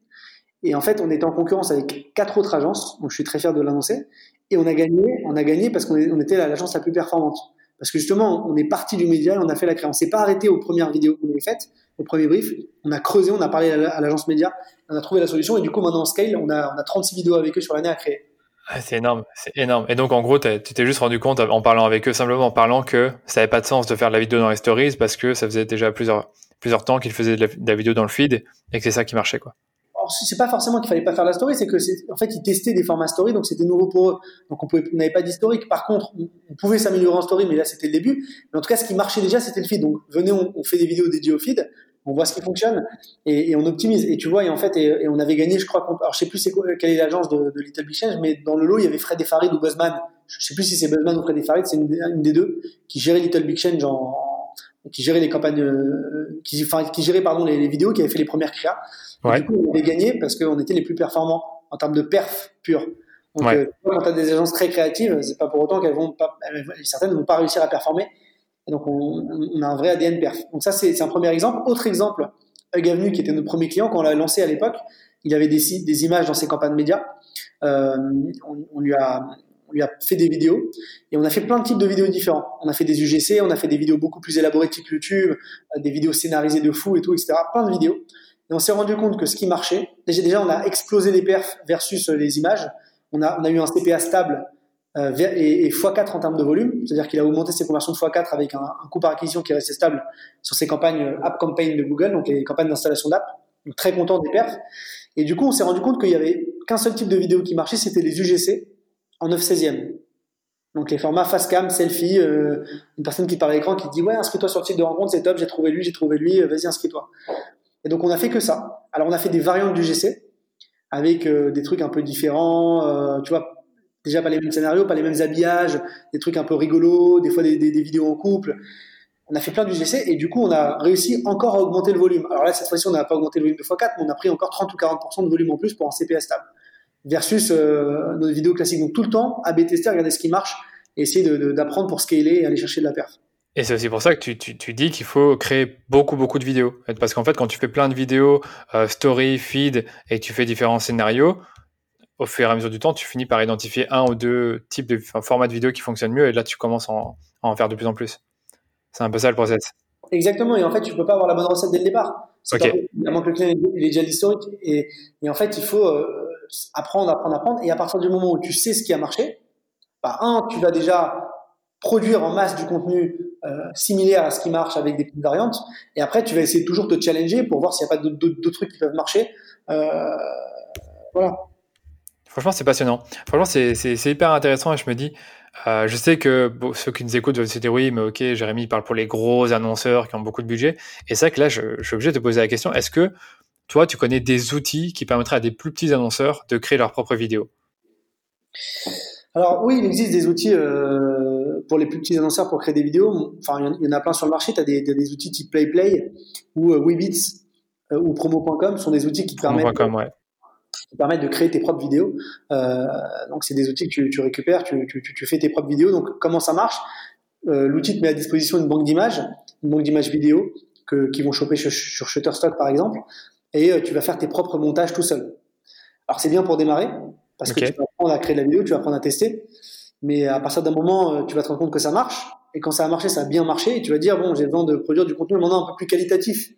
Et en fait, on était en concurrence avec quatre autres agences. Donc je suis très fier de l'annoncer. Et on a gagné, on a gagné parce qu'on était l'agence la plus performante. Parce que justement, on est parti du média on a fait la création. On s'est pas arrêté aux premières vidéos qu'on avait faites, au premier brief. On a creusé, on a parlé à l'agence média, on a trouvé la solution. Et du coup, maintenant, en scale, on a, on a 36 vidéos avec eux sur l'année à créer c'est énorme, c'est énorme. Et donc en gros, tu t'es juste rendu compte en parlant avec eux, simplement en parlant que ça n'avait pas de sens de faire de la vidéo dans les stories parce que ça faisait déjà plusieurs, plusieurs temps qu'ils faisaient de la, vidéo dans le feed et que c'est ça qui marchait quoi. C'est pas forcément qu'il fallait pas faire la story, c'est que en fait ils testaient des formats story, donc c'était nouveau pour eux. Donc on n'avait pas d'historique. Par contre, on, pouvait s'améliorer en story, mais là c'était le début. Mais en tout cas, ce qui marchait déjà, c'était le feed. Donc venez, on, on, fait des vidéos dédiées au feed, on voit ce qui fonctionne et, et on optimise. Et tu vois, et en fait, et, on avait gagné, je crois, alors je sais plus c'est quelle est l'agence de, de, Little Big Change, mais dans le lot il y avait Fred et Farid ou Buzzman. Je sais plus si c'est Buzzman ou Fred et Farid, c'est une, une, des deux qui gérait Little Big Change en, qui gérait les campagnes, euh, qui, enfin, qui gérait pardon les, les, vidéos, qui avait fait les premières créas. Ouais. Du coup, on avait gagné parce qu'on était les plus performants en termes de perf pur. Donc, ouais. euh, quand tu as des agences très créatives, c'est pas pour autant qu'elles vont pas, certaines ne vont pas réussir à performer. Et donc, on, on, a un vrai ADN perf. Donc ça, c'est un premier exemple. Autre exemple, Hug Avenue, qui était notre premier client quand on l'a lancé à l'époque, il avait des, des images dans ses campagnes médias. Euh, on, on, lui a, on lui a fait des vidéos et on a fait plein de types de vidéos différents. On a fait des UGC, on a fait des vidéos beaucoup plus élaborées type YouTube, euh, des vidéos scénarisées de fou et tout, etc. Plein de vidéos. Et on s'est rendu compte que ce qui marchait, déjà, on a explosé les perfs versus euh, les images. On a, on a eu un CPA stable euh, et, et x4 en termes de volume, c'est-à-dire qu'il a augmenté ses conversions de x4 avec un, un, coût par acquisition qui est resté stable sur ses campagnes euh, App Campaign de Google, donc les campagnes d'installation d'app. Donc très content des perfs. Et du coup, on s'est rendu compte qu'il y avait qu'un seul type de vidéo qui marchait, c'était les UGC en 9 16e. Donc les formats face cam, selfie, euh, une personne qui parle à l'écran qui dit ouais inscris-toi sur le site de rencontre, c'est top, j'ai trouvé lui, j'ai trouvé lui, vas-y inscris-toi. Et donc on a fait que ça. Alors on a fait des variantes du GC avec euh, des trucs un peu différents, euh, tu vois, déjà pas les mêmes scénarios, pas les mêmes habillages, des trucs un peu rigolos, des fois des vidéos en couple. On a fait plein du GC et du coup on a réussi encore à augmenter le volume. Alors là cette fois-ci on n'a pas augmenté le volume de x4, mais on a pris encore 30 ou 40% de volume en plus pour un CPS stable versus euh, nos vidéos classiques. Donc tout le temps, AB tester, regarder ce qui marche et essayer d'apprendre pour scaler et aller chercher de la perf. Et c'est aussi pour ça que tu, tu, tu dis qu'il faut créer beaucoup, beaucoup de vidéos. Parce qu'en fait, quand tu fais plein de vidéos, euh, story, feed, et que tu fais différents scénarios, au fur et à mesure du temps, tu finis par identifier un ou deux types de enfin, formats de vidéos qui fonctionnent mieux, et là, tu commences à en, à en faire de plus en plus. C'est un peu ça le process. Exactement, et en fait, tu peux pas avoir la bonne recette dès le départ. Okay. Évidemment que le client il est déjà l'historique, et, et, en fait, il faut euh, apprendre, apprendre, apprendre, et à partir du moment où tu sais ce qui a marché, bah, un, tu vas déjà produire en masse du contenu euh, similaire à ce qui marche avec des petites variantes. Et après, tu vas essayer de toujours te challenger pour voir s'il n'y a pas d'autres trucs qui peuvent marcher. Euh, voilà. Franchement, c'est passionnant. Franchement, c'est hyper intéressant et je me dis, euh, je sais que ceux qui nous écoutent vont se dire oui, mais ok, Jérémy parle pour les gros annonceurs qui ont beaucoup de budget. Et c'est vrai que là, je, suis obligé de te poser la question est-ce que toi, tu connais des outils qui permettraient à des plus petits annonceurs de créer leurs propres vidéos? Alors oui, il existe des outils euh, pour les plus petits annonceurs pour créer des vidéos. Enfin, il y en a plein sur le marché. Tu as des, des, outils type PlayPlay ou euh, Weebits euh, ou Promo.com sont des outils qui te permettent, ouais. qui permettent de créer tes propres vidéos. Euh, donc c'est des outils que tu, tu récupères, tu, tu, tu, fais tes propres vidéos. Donc comment ça marche? L'outil te met à disposition une banque d'images, une banque d'images vidéo que, qui vont choper sur, sur Shutterstock par exemple, et euh, tu vas faire tes propres montages tout seul. Alors c'est bien pour démarrer parce okay. que tu vas apprendre à créer de la vidéo, tu vas apprendre à tester. Mais à partir d'un moment, euh, tu vas te rendre compte que ça marche. Et quand ça a marché, ça a bien marché. Et tu vas dire, bon, j'ai besoin de produire du contenu maintenant un peu plus qualitatif.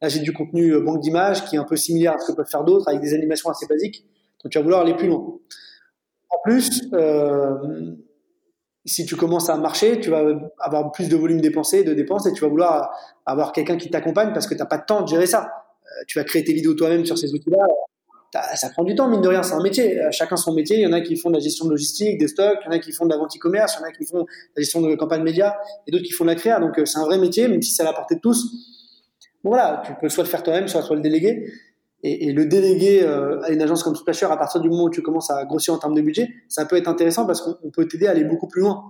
Là, j'ai du contenu euh, banque d'images qui est un peu similaire à ce que peuvent faire d'autres avec des animations assez basiques. Donc, tu vas vouloir aller plus loin. En plus, euh, si tu commences à marcher, tu vas avoir plus de volume dépensé, de dépenses, et tu vas vouloir avoir quelqu'un qui t'accompagne parce que tu n'as pas de temps de gérer ça. Tu vas créer tes vidéos toi-même sur ces outils-là ça prend du temps, mine de rien, c'est un métier. Chacun son métier. Il y en a qui font de la gestion de logistique, des stocks, il y en a qui font de la vente e-commerce, il y en a qui font de la gestion de campagne média, et d'autres qui font de la créa. Donc, euh, c'est un vrai métier, même si c'est à la portée de tous. Bon, voilà, tu peux soit le faire toi-même, soit, le déléguer. Et, et le déléguer euh, à une agence comme Splasher, à partir du moment où tu commences à grossir en termes de budget, ça peut être intéressant parce qu'on peut t'aider à aller beaucoup plus loin.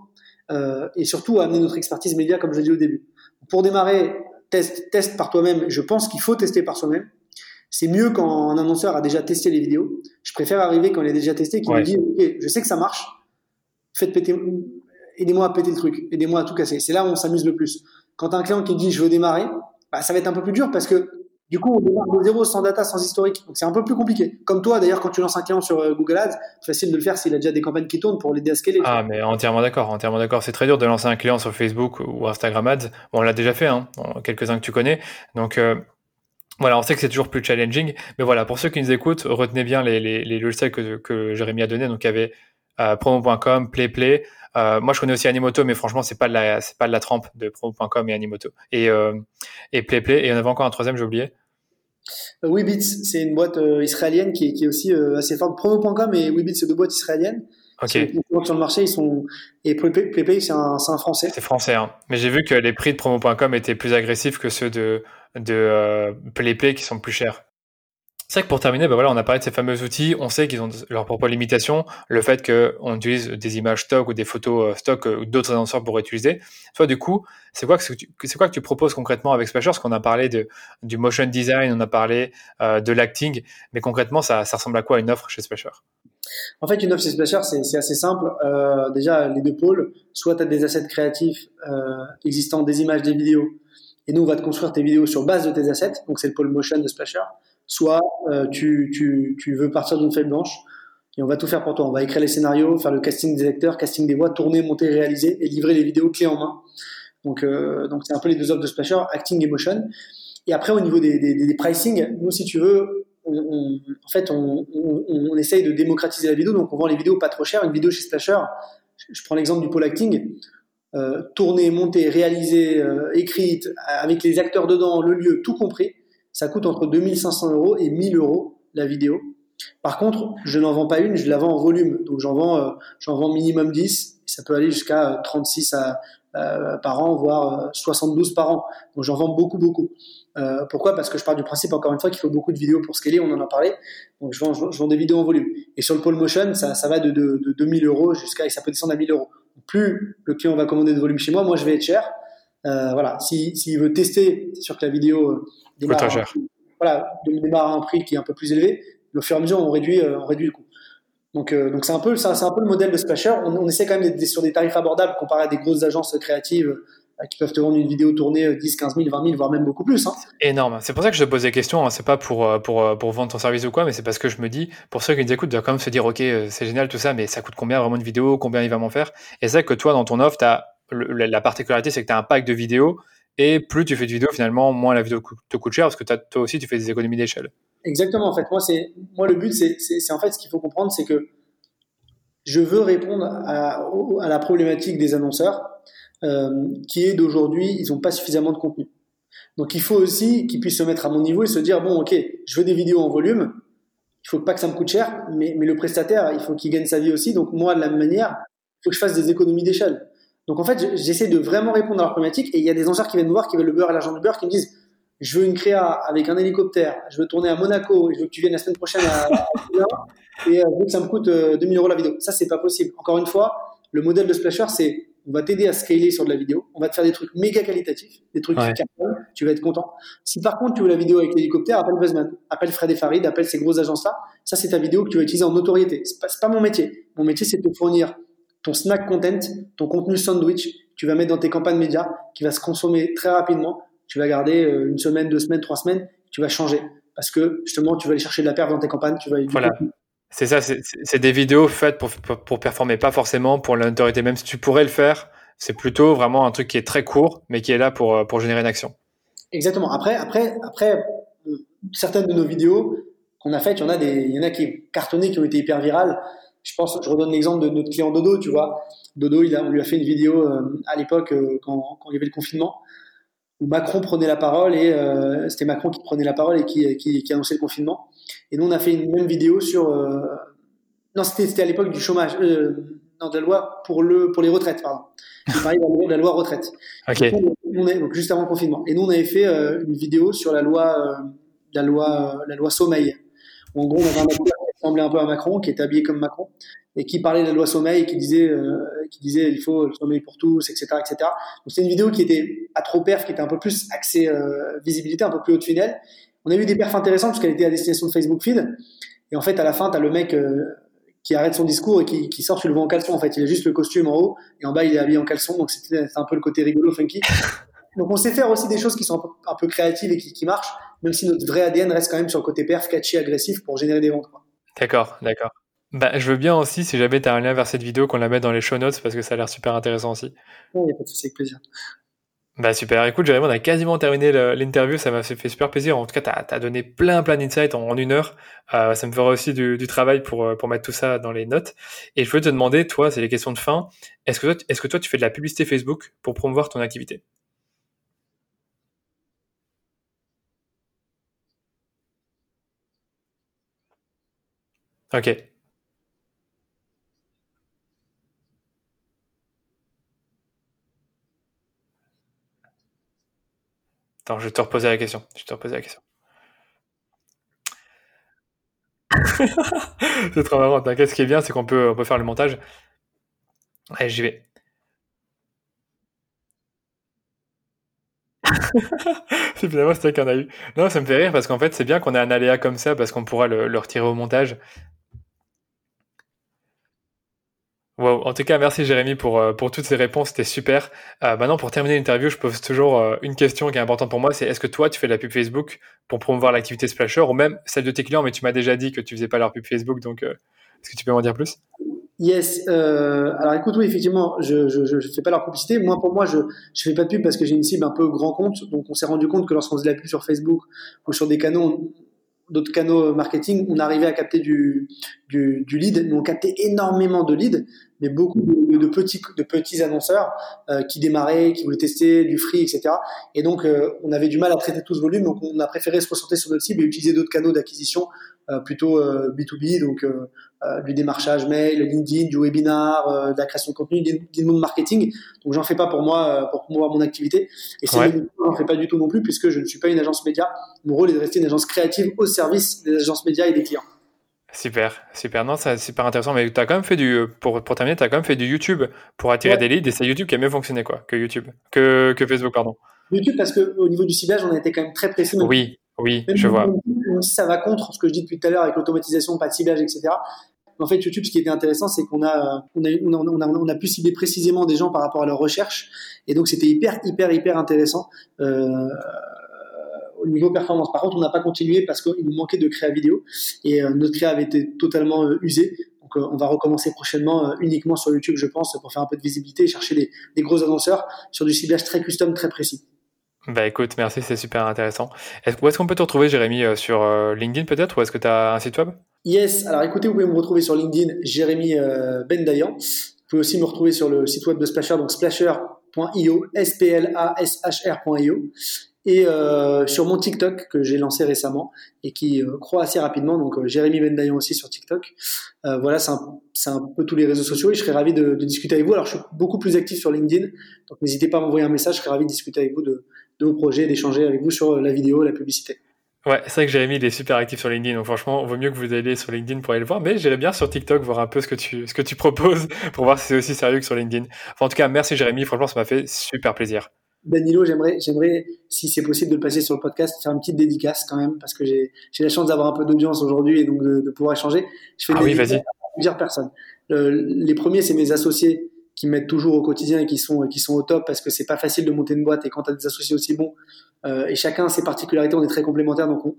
Euh, et surtout à amener notre expertise média, comme je l'ai dit au début. Pour démarrer, teste, teste par toi-même. Je pense qu'il faut tester par soi-même c'est mieux quand un annonceur a déjà testé les vidéos. Je préfère arriver quand il a déjà testé, qu'il ouais. me dit, ok, je sais que ça marche, faites péter, aidez-moi à péter le truc, aidez-moi à tout casser. C'est là où on s'amuse le plus. Quand un client qui dit, je veux démarrer, bah, ça va être un peu plus dur parce que du coup, on démarre de zéro, sans data, sans historique. Donc c'est un peu plus compliqué. Comme toi, d'ailleurs, quand tu lances un client sur euh, Google Ads, c'est facile de le faire s'il a déjà des campagnes qui tournent pour l'aider à scaler. Ah, mais entièrement d'accord, entièrement d'accord. C'est très dur de lancer un client sur Facebook ou Instagram Ads. On l'a déjà fait, hein, quelques-uns que tu connais. Donc, euh, voilà, on sait que c'est toujours plus challenging, mais voilà, pour ceux qui nous écoutent, retenez bien les, les, que, que Jérémy a donné. Donc, il y avait euh, promo.com, PlayPlay. Euh, moi, je connais aussi Animoto, mais franchement, c'est pas de la, c'est pas de la trempe de promo.com et Animoto. Et, euh, et PlayPlay. Et il y en avait encore un troisième, j'ai oublié. Weebits, c'est une boîte israélienne qui est, qui est aussi assez forte. Promo.com et Weebits, c'est deux boîtes israéliennes. Ok. Sur le marché, ils sont. Et PlayPay, c'est un, un, français. C'est français, hein. Mais j'ai vu que les prix de promo.com étaient plus agressifs que ceux de, de euh, PlayPay qui sont plus chers. C'est vrai que pour terminer, bah voilà, on a parlé de ces fameux outils. On sait qu'ils ont leurs propres limitations. Le fait qu'on utilise des images stock ou des photos euh, stock euh, ou d'autres annonceurs pour utiliser. Soit du coup, c'est quoi, que tu, quoi que tu proposes concrètement avec Splasher? Parce qu'on a parlé de, du motion design, on a parlé de l'acting, mais concrètement, ça, ressemble à quoi une offre chez Splasher? En fait, une offre chez Splasher, c'est assez simple. Euh, déjà, les deux pôles, soit tu as des assets créatifs euh, existants, des images, des vidéos, et nous, on va te construire tes vidéos sur base de tes assets, donc c'est le pôle motion de Splasher. Soit euh, tu, tu, tu, veux partir d'une feuille blanche, et on va tout faire pour toi. On va écrire les scénarios, faire le casting des acteurs, casting des voix, tourner, monter, réaliser, et livrer les vidéos clés en main. Donc, euh, donc c'est un peu les deux offres de Splasher, acting et motion. Et après, au niveau des, des, pricing, nous, si tu veux, en fait, on, on, essaye de démocratiser la vidéo, donc on vend les vidéos pas trop cher. Une vidéo chez Splasher, je prends l'exemple du pole acting, euh, tournée, montée, réalisée, euh, écrite, avec les acteurs dedans, le lieu, tout compris, ça coûte entre 2500 euros et 1000 euros la vidéo. Par contre, je n'en vends pas une, je la vends en volume. Donc j'en vends, euh, j'en vends minimum 10, ça peut aller jusqu'à 36 à, par an, voire 72 par an. Donc j'en vends beaucoup, beaucoup. Euh, pourquoi? Parce que je pars du principe, encore une fois, qu'il faut beaucoup de vidéos pour scaler, on en a parlé. Donc je vends, des vidéos en volume. Et sur le pole motion, ça, va de, de, de 2000 euros jusqu'à, ça peut descendre à 1000 euros. Plus le client va commander de volume chez moi, moi je vais être cher. Euh, voilà, s'il si, veut tester, c'est sûr que la vidéo euh, démarre, cher. voilà, démarre à un prix qui est un peu plus élevé. Au fur et à mesure, on réduit, euh, on réduit le coût. Donc, euh, donc c'est un peu, c'est un peu le modèle de Splasher. On, on essaie quand même d'être sur des tarifs abordables comparé à des grosses agences créatives euh, qui peuvent te vendre une vidéo tournée 10, 15 000, 20 000, voire même beaucoup plus. Hein. Énorme. C'est pour ça que je te pose des questions. Hein. C'est pas pour, pour, pour vendre ton service ou quoi, mais c'est parce que je me dis, pour ceux qui nous écoutent, doivent quand même se dire, OK, c'est génial tout ça, mais ça coûte combien vraiment une vidéo? Combien il va m'en faire? Et c'est vrai que toi, dans ton offre, as, la particularité, c'est que tu as un pack de vidéos et plus tu fais de vidéos, finalement, moins la vidéo te coûte cher parce que toi aussi, tu fais des économies d'échelle. Exactement. En fait, moi, moi le but, c'est en fait ce qu'il faut comprendre, c'est que je veux répondre à, la problématique des annonceurs euh, qui est d'aujourd'hui, ils n'ont pas suffisamment de contenu. Donc il faut aussi qu'ils puissent se mettre à mon niveau et se dire, bon, ok, je veux des vidéos en volume, il faut pas que ça me coûte cher, mais, mais le prestataire, il faut qu'il gagne sa vie aussi. Donc moi, de la même manière, il faut que je fasse des économies d'échelle. Donc en fait, j'essaie de vraiment répondre à leur problématique et il y a des annonceurs qui viennent me voir, qui veulent le beurre et l'argent du beurre, qui me disent, je veux une créa avec un hélicoptère, je veux tourner à Monaco, je veux que tu viennes la semaine prochaine à, à et je veux que ça me coûte 2000 euh, euros la vidéo. Ça, c'est pas possible. Encore une fois, le modèle de Splasher, c'est on va t'aider à scaler sur de la vidéo, on va te faire des trucs méga qualitatifs, des trucs qui cartonnent, tu vas être content. Si par contre tu veux la vidéo avec l'hélicoptère, appelle Buzzman, appelle Fred et Farid, appelle ces grosses agences-là, ça c'est ta vidéo que tu vas utiliser en notoriété. C'est pas, pas mon métier. Mon métier c'est de te fournir ton snack content, ton contenu sandwich, tu vas mettre dans tes campagnes médias, qui va se consommer très rapidement, tu vas garder euh, une semaine, deux semaines, trois semaines, tu vas changer. Parce que justement, tu vas aller chercher de la perte dans tes campagnes, tu vas voilà. C'est ça, c'est des vidéos faites pour, pour, performer, pas forcément pour l'autorité. Même si tu pourrais le faire, c'est plutôt vraiment un truc qui est très court, mais qui est là pour, pour générer une action. Exactement. Après, après, après, certaines de nos vidéos qu'on a faites, il y en a des, il y en a qui cartonné, qui ont été hyper virales. Je pense, je redonne l'exemple de notre client Dodo, tu vois. Dodo, il a, on lui a fait une vidéo euh, à l'époque euh, quand, quand il y avait le confinement où Macron prenait la parole et euh, c'était Macron qui prenait la parole et qui, qui, qui, annonçait le confinement. Et nous, on a fait une même vidéo sur. Non, c'était à l'époque du chômage, non, de la loi pour, le, pour les retraites, pardon. Il parlait de la loi retraite. Okay. Donc, on est, donc, juste avant le confinement. Et nous, on avait fait une vidéo sur la loi, la loi, la loi sommeil. En gros, on avait un ressemblait un peu à Macron, qui était habillé comme Macron et qui parlait de la loi sommeil qui disait, euh, qui disait il faut le sommeil pour tous, etc., etc. Donc c'est une vidéo qui était à trop perf, qui était un peu plus axée euh, visibilité, un peu plus haut de. On a eu des perfs intéressantes parce qu'elle était à destination de Facebook Feed. Et en fait, à la fin, tu as le mec euh, qui arrête son discours et qui, sort, tu le vois en caleçon. En fait, il a juste le costume en haut et en bas, il est habillé en caleçon. Donc c'était un peu le côté rigolo, funky. Donc on sait faire aussi des choses qui sont un peu, créatives et qui, qui, marchent, même si notre vrai ADN reste quand même sur le côté perf, catchy, agressif pour générer des ventes. D'accord, d'accord. Bah, je veux bien aussi, si jamais tu as un lien vers cette vidéo, qu'on la mette dans les show notes parce que ça a l'air super intéressant aussi. Oui, il n'y a pas de souci, avec plaisir. Bah super, écoute Jérémy, on a quasiment terminé l'interview, ça m'a fait super plaisir. En tout cas, tu as, donné plein plein d'insights en, une heure. Euh, ça me fera aussi du, du, travail pour, euh, pour mettre tout ça dans les notes. Et je veux te demander, toi, c'est les questions de fin, est-ce que, est-ce que toi tu fais de la publicité Facebook pour promouvoir ton activité? Ok. Attends, je vais te reposer la question. Je vais te reposer la question. c'est trop marrant. T'inquiète, ce qui est bien, c'est qu'on peut, on peut faire le montage. Allez, j'y vais. finalement, c'est vrai qu'on a eu. Non, ça me fait rire parce qu'en fait, c'est bien qu'on ait un aléa comme ça parce qu'on pourra le, retirer au montage. Wow. En tout cas, merci Jérémy pour, euh, pour toutes ces réponses, c'était super. Euh, maintenant, pour terminer l'interview, je pose toujours euh, une question qui est importante pour moi, c'est est-ce que toi, tu fais de la pub Facebook pour promouvoir l'activité Splasher ou même celle de tes clients, mais tu m'as déjà dit que tu faisais pas leur pub Facebook, donc est-ce que tu peux m'en dire plus? Yes. Alors écoute, oui, effectivement, je je fais pas leur publicité. Moi, pour moi, je je fais pas de pub parce que j'ai une cible un peu grand compte. Donc, on s'est rendu compte que lorsqu'on faisait de la pub sur Facebook ou sur des canaux, d'autres canaux marketing, on arrivait à capter du, du, du lead. Nous, on captait énormément de leads, mais beaucoup de, petits, de petits annonceurs euh, qui démarraient, qui voulaient tester du free, etc. Et donc, euh, on avait du mal à traiter tout ce volume. Donc, on a préféré se concentrer sur notre cible et utiliser d'autres canaux d'acquisition euh, plutôt B2B, euh, donc euh, du démarchage mail, LinkedIn, du webinar, de la création de contenu, du monde marketing. Donc j'en fais pas pour moi, pour promouvoir mon activité. Et c'est ouais. j'en fais pas du tout non plus puisque je ne suis pas une agence média. Mon rôle est de rester une agence créative au service des agences médias et des clients. Super, super. Non, c'est super intéressant. Mais tu as quand même fait du, pour, pour terminer, tu as quand même fait du YouTube pour attirer ouais. des leads et c'est YouTube qui a mieux fonctionné, quoi, que YouTube, que, que Facebook, pardon. YouTube, parce qu'au niveau du ciblage, on a été quand même très précis. Oui, oui, je vois. Même si ça va contre ce que je dis depuis tout à l'heure avec l'automatisation, pas de ciblage, etc. En fait, YouTube, ce qui était intéressant, c'est qu'on a, on a, on a, pu cibler précisément des gens par rapport à leur recherche. Et donc, c'était hyper, hyper, hyper intéressant. Euh, au niveau performance. Par contre, on n'a pas continué parce qu'il nous manquait de créa vidéo et euh, notre créa avait été totalement euh, usée. Donc, on va recommencer prochainement uniquement sur YouTube, je pense, pour faire un peu de visibilité et chercher des, des gros annonceurs sur du ciblage très custom, très précis. Bah écoute, merci, c'est super intéressant. Est où est-ce qu'on peut te retrouver, Jérémy, sur euh, LinkedIn peut-être, ou est-ce que tu as un site web? Yes, alors écoutez, vous pouvez me retrouver sur LinkedIn, Jérémy euh, Bendayan. Vous pouvez aussi me retrouver sur le site web de Splasher, donc splasher.io, S-P-L-A-S-H-R.io. Et euh, sur mon TikTok que j'ai lancé récemment et qui euh, croît assez rapidement, donc euh, Jérémy Bendayan aussi sur TikTok. Euh, voilà, c'est un, un, peu tous les réseaux sociaux et je serais ravi de, de, discuter avec vous. Alors je suis beaucoup plus actif sur LinkedIn, donc n'hésitez pas à m'envoyer un message, je serais ravi de discuter avec vous de, de vos projets, d'échanger avec vous sur la vidéo, la publicité. Ouais, c'est vrai que Jérémy, il est super actif sur LinkedIn. Donc franchement, il vaut mieux que vous alliez sur LinkedIn pour aller le voir. Mais j'irai bien sur TikTok voir un peu ce que tu, ce que tu proposes pour voir si c'est aussi sérieux que sur LinkedIn. Enfin, en tout cas, merci Jérémy. Franchement, ça m'a fait super plaisir. Danilo, j'aimerais, j'aimerais, si c'est possible de le passer sur le podcast, faire une petite dédicace quand même, parce que j'ai, j'ai la chance d'avoir un peu d'audience aujourd'hui et donc de, de, pouvoir échanger. Je fais ah oui, vas-y. plusieurs personnes. Euh, les premiers, c'est mes associés qui m'aident toujours au quotidien et qui sont, qui sont au top parce que c'est pas facile de monter une boîte et quand tu as des associés aussi bons, euh, et chacun a ses particularités, on est très complémentaires, donc on,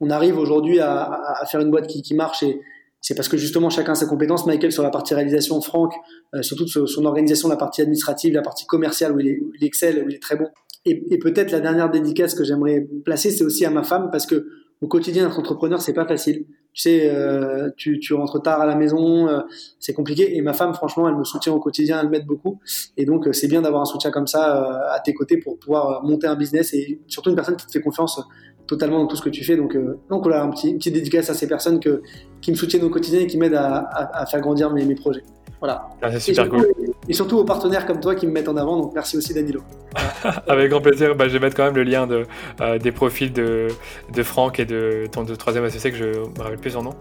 on arrive aujourd'hui à, à, faire une boîte qui, qui marche et c'est parce que justement chacun a ses compétences. Michael sur la partie réalisation, Franck euh, sur son organisation, la partie administrative, la partie commerciale où il, est, où il excelle, où il est très bon. Et peut-être la dernière dédicace que j'aimerais placer, c'est aussi à ma femme parce que au quotidien être entrepreneur c'est pas facile. Tu sais, euh, tu, tu, rentres tard à la maison, euh, c'est compliqué. Et ma femme, franchement, elle me soutient au quotidien, elle m'aide beaucoup. Et donc, euh, c'est bien d'avoir un soutien comme ça à tes côtés pour pouvoir monter un business et surtout une personne qui te fait confiance totalement dans tout ce que tu fais. Donc, donc voilà, un petit, une petite dédicace à ces personnes qui me soutiennent au quotidien et qui m'aident à, faire grandir mes projets. Voilà. Ah, c'est super et surtout, cool. Et surtout aux partenaires comme toi qui me mettent en avant. Donc merci aussi Danilo. Avec grand plaisir. Bah, je vais mettre quand même le lien de, euh, des profils de, de Franck et de ton de troisième associé que je me rappelle plus son nom.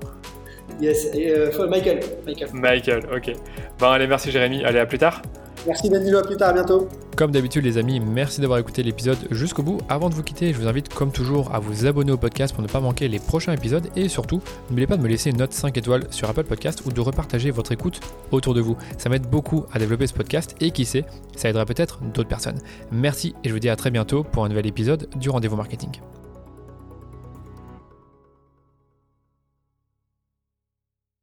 Yes, et, euh, Michael. Michael. Michael, ok. Bon, allez, merci Jérémy. Allez, à plus tard. Merci Danilo, à plus tard, à bientôt. Comme d'habitude les amis, merci d'avoir écouté l'épisode jusqu'au bout. Avant de vous quitter, je vous invite comme toujours à vous abonner au podcast pour ne pas manquer les prochains épisodes et surtout, n'oubliez pas de me laisser une note 5 étoiles sur Apple Podcast ou de repartager votre écoute autour de vous. Ça m'aide beaucoup à développer ce podcast et qui sait, ça aidera peut-être d'autres personnes. Merci et je vous dis à très bientôt pour un nouvel épisode du Rendez-vous Marketing.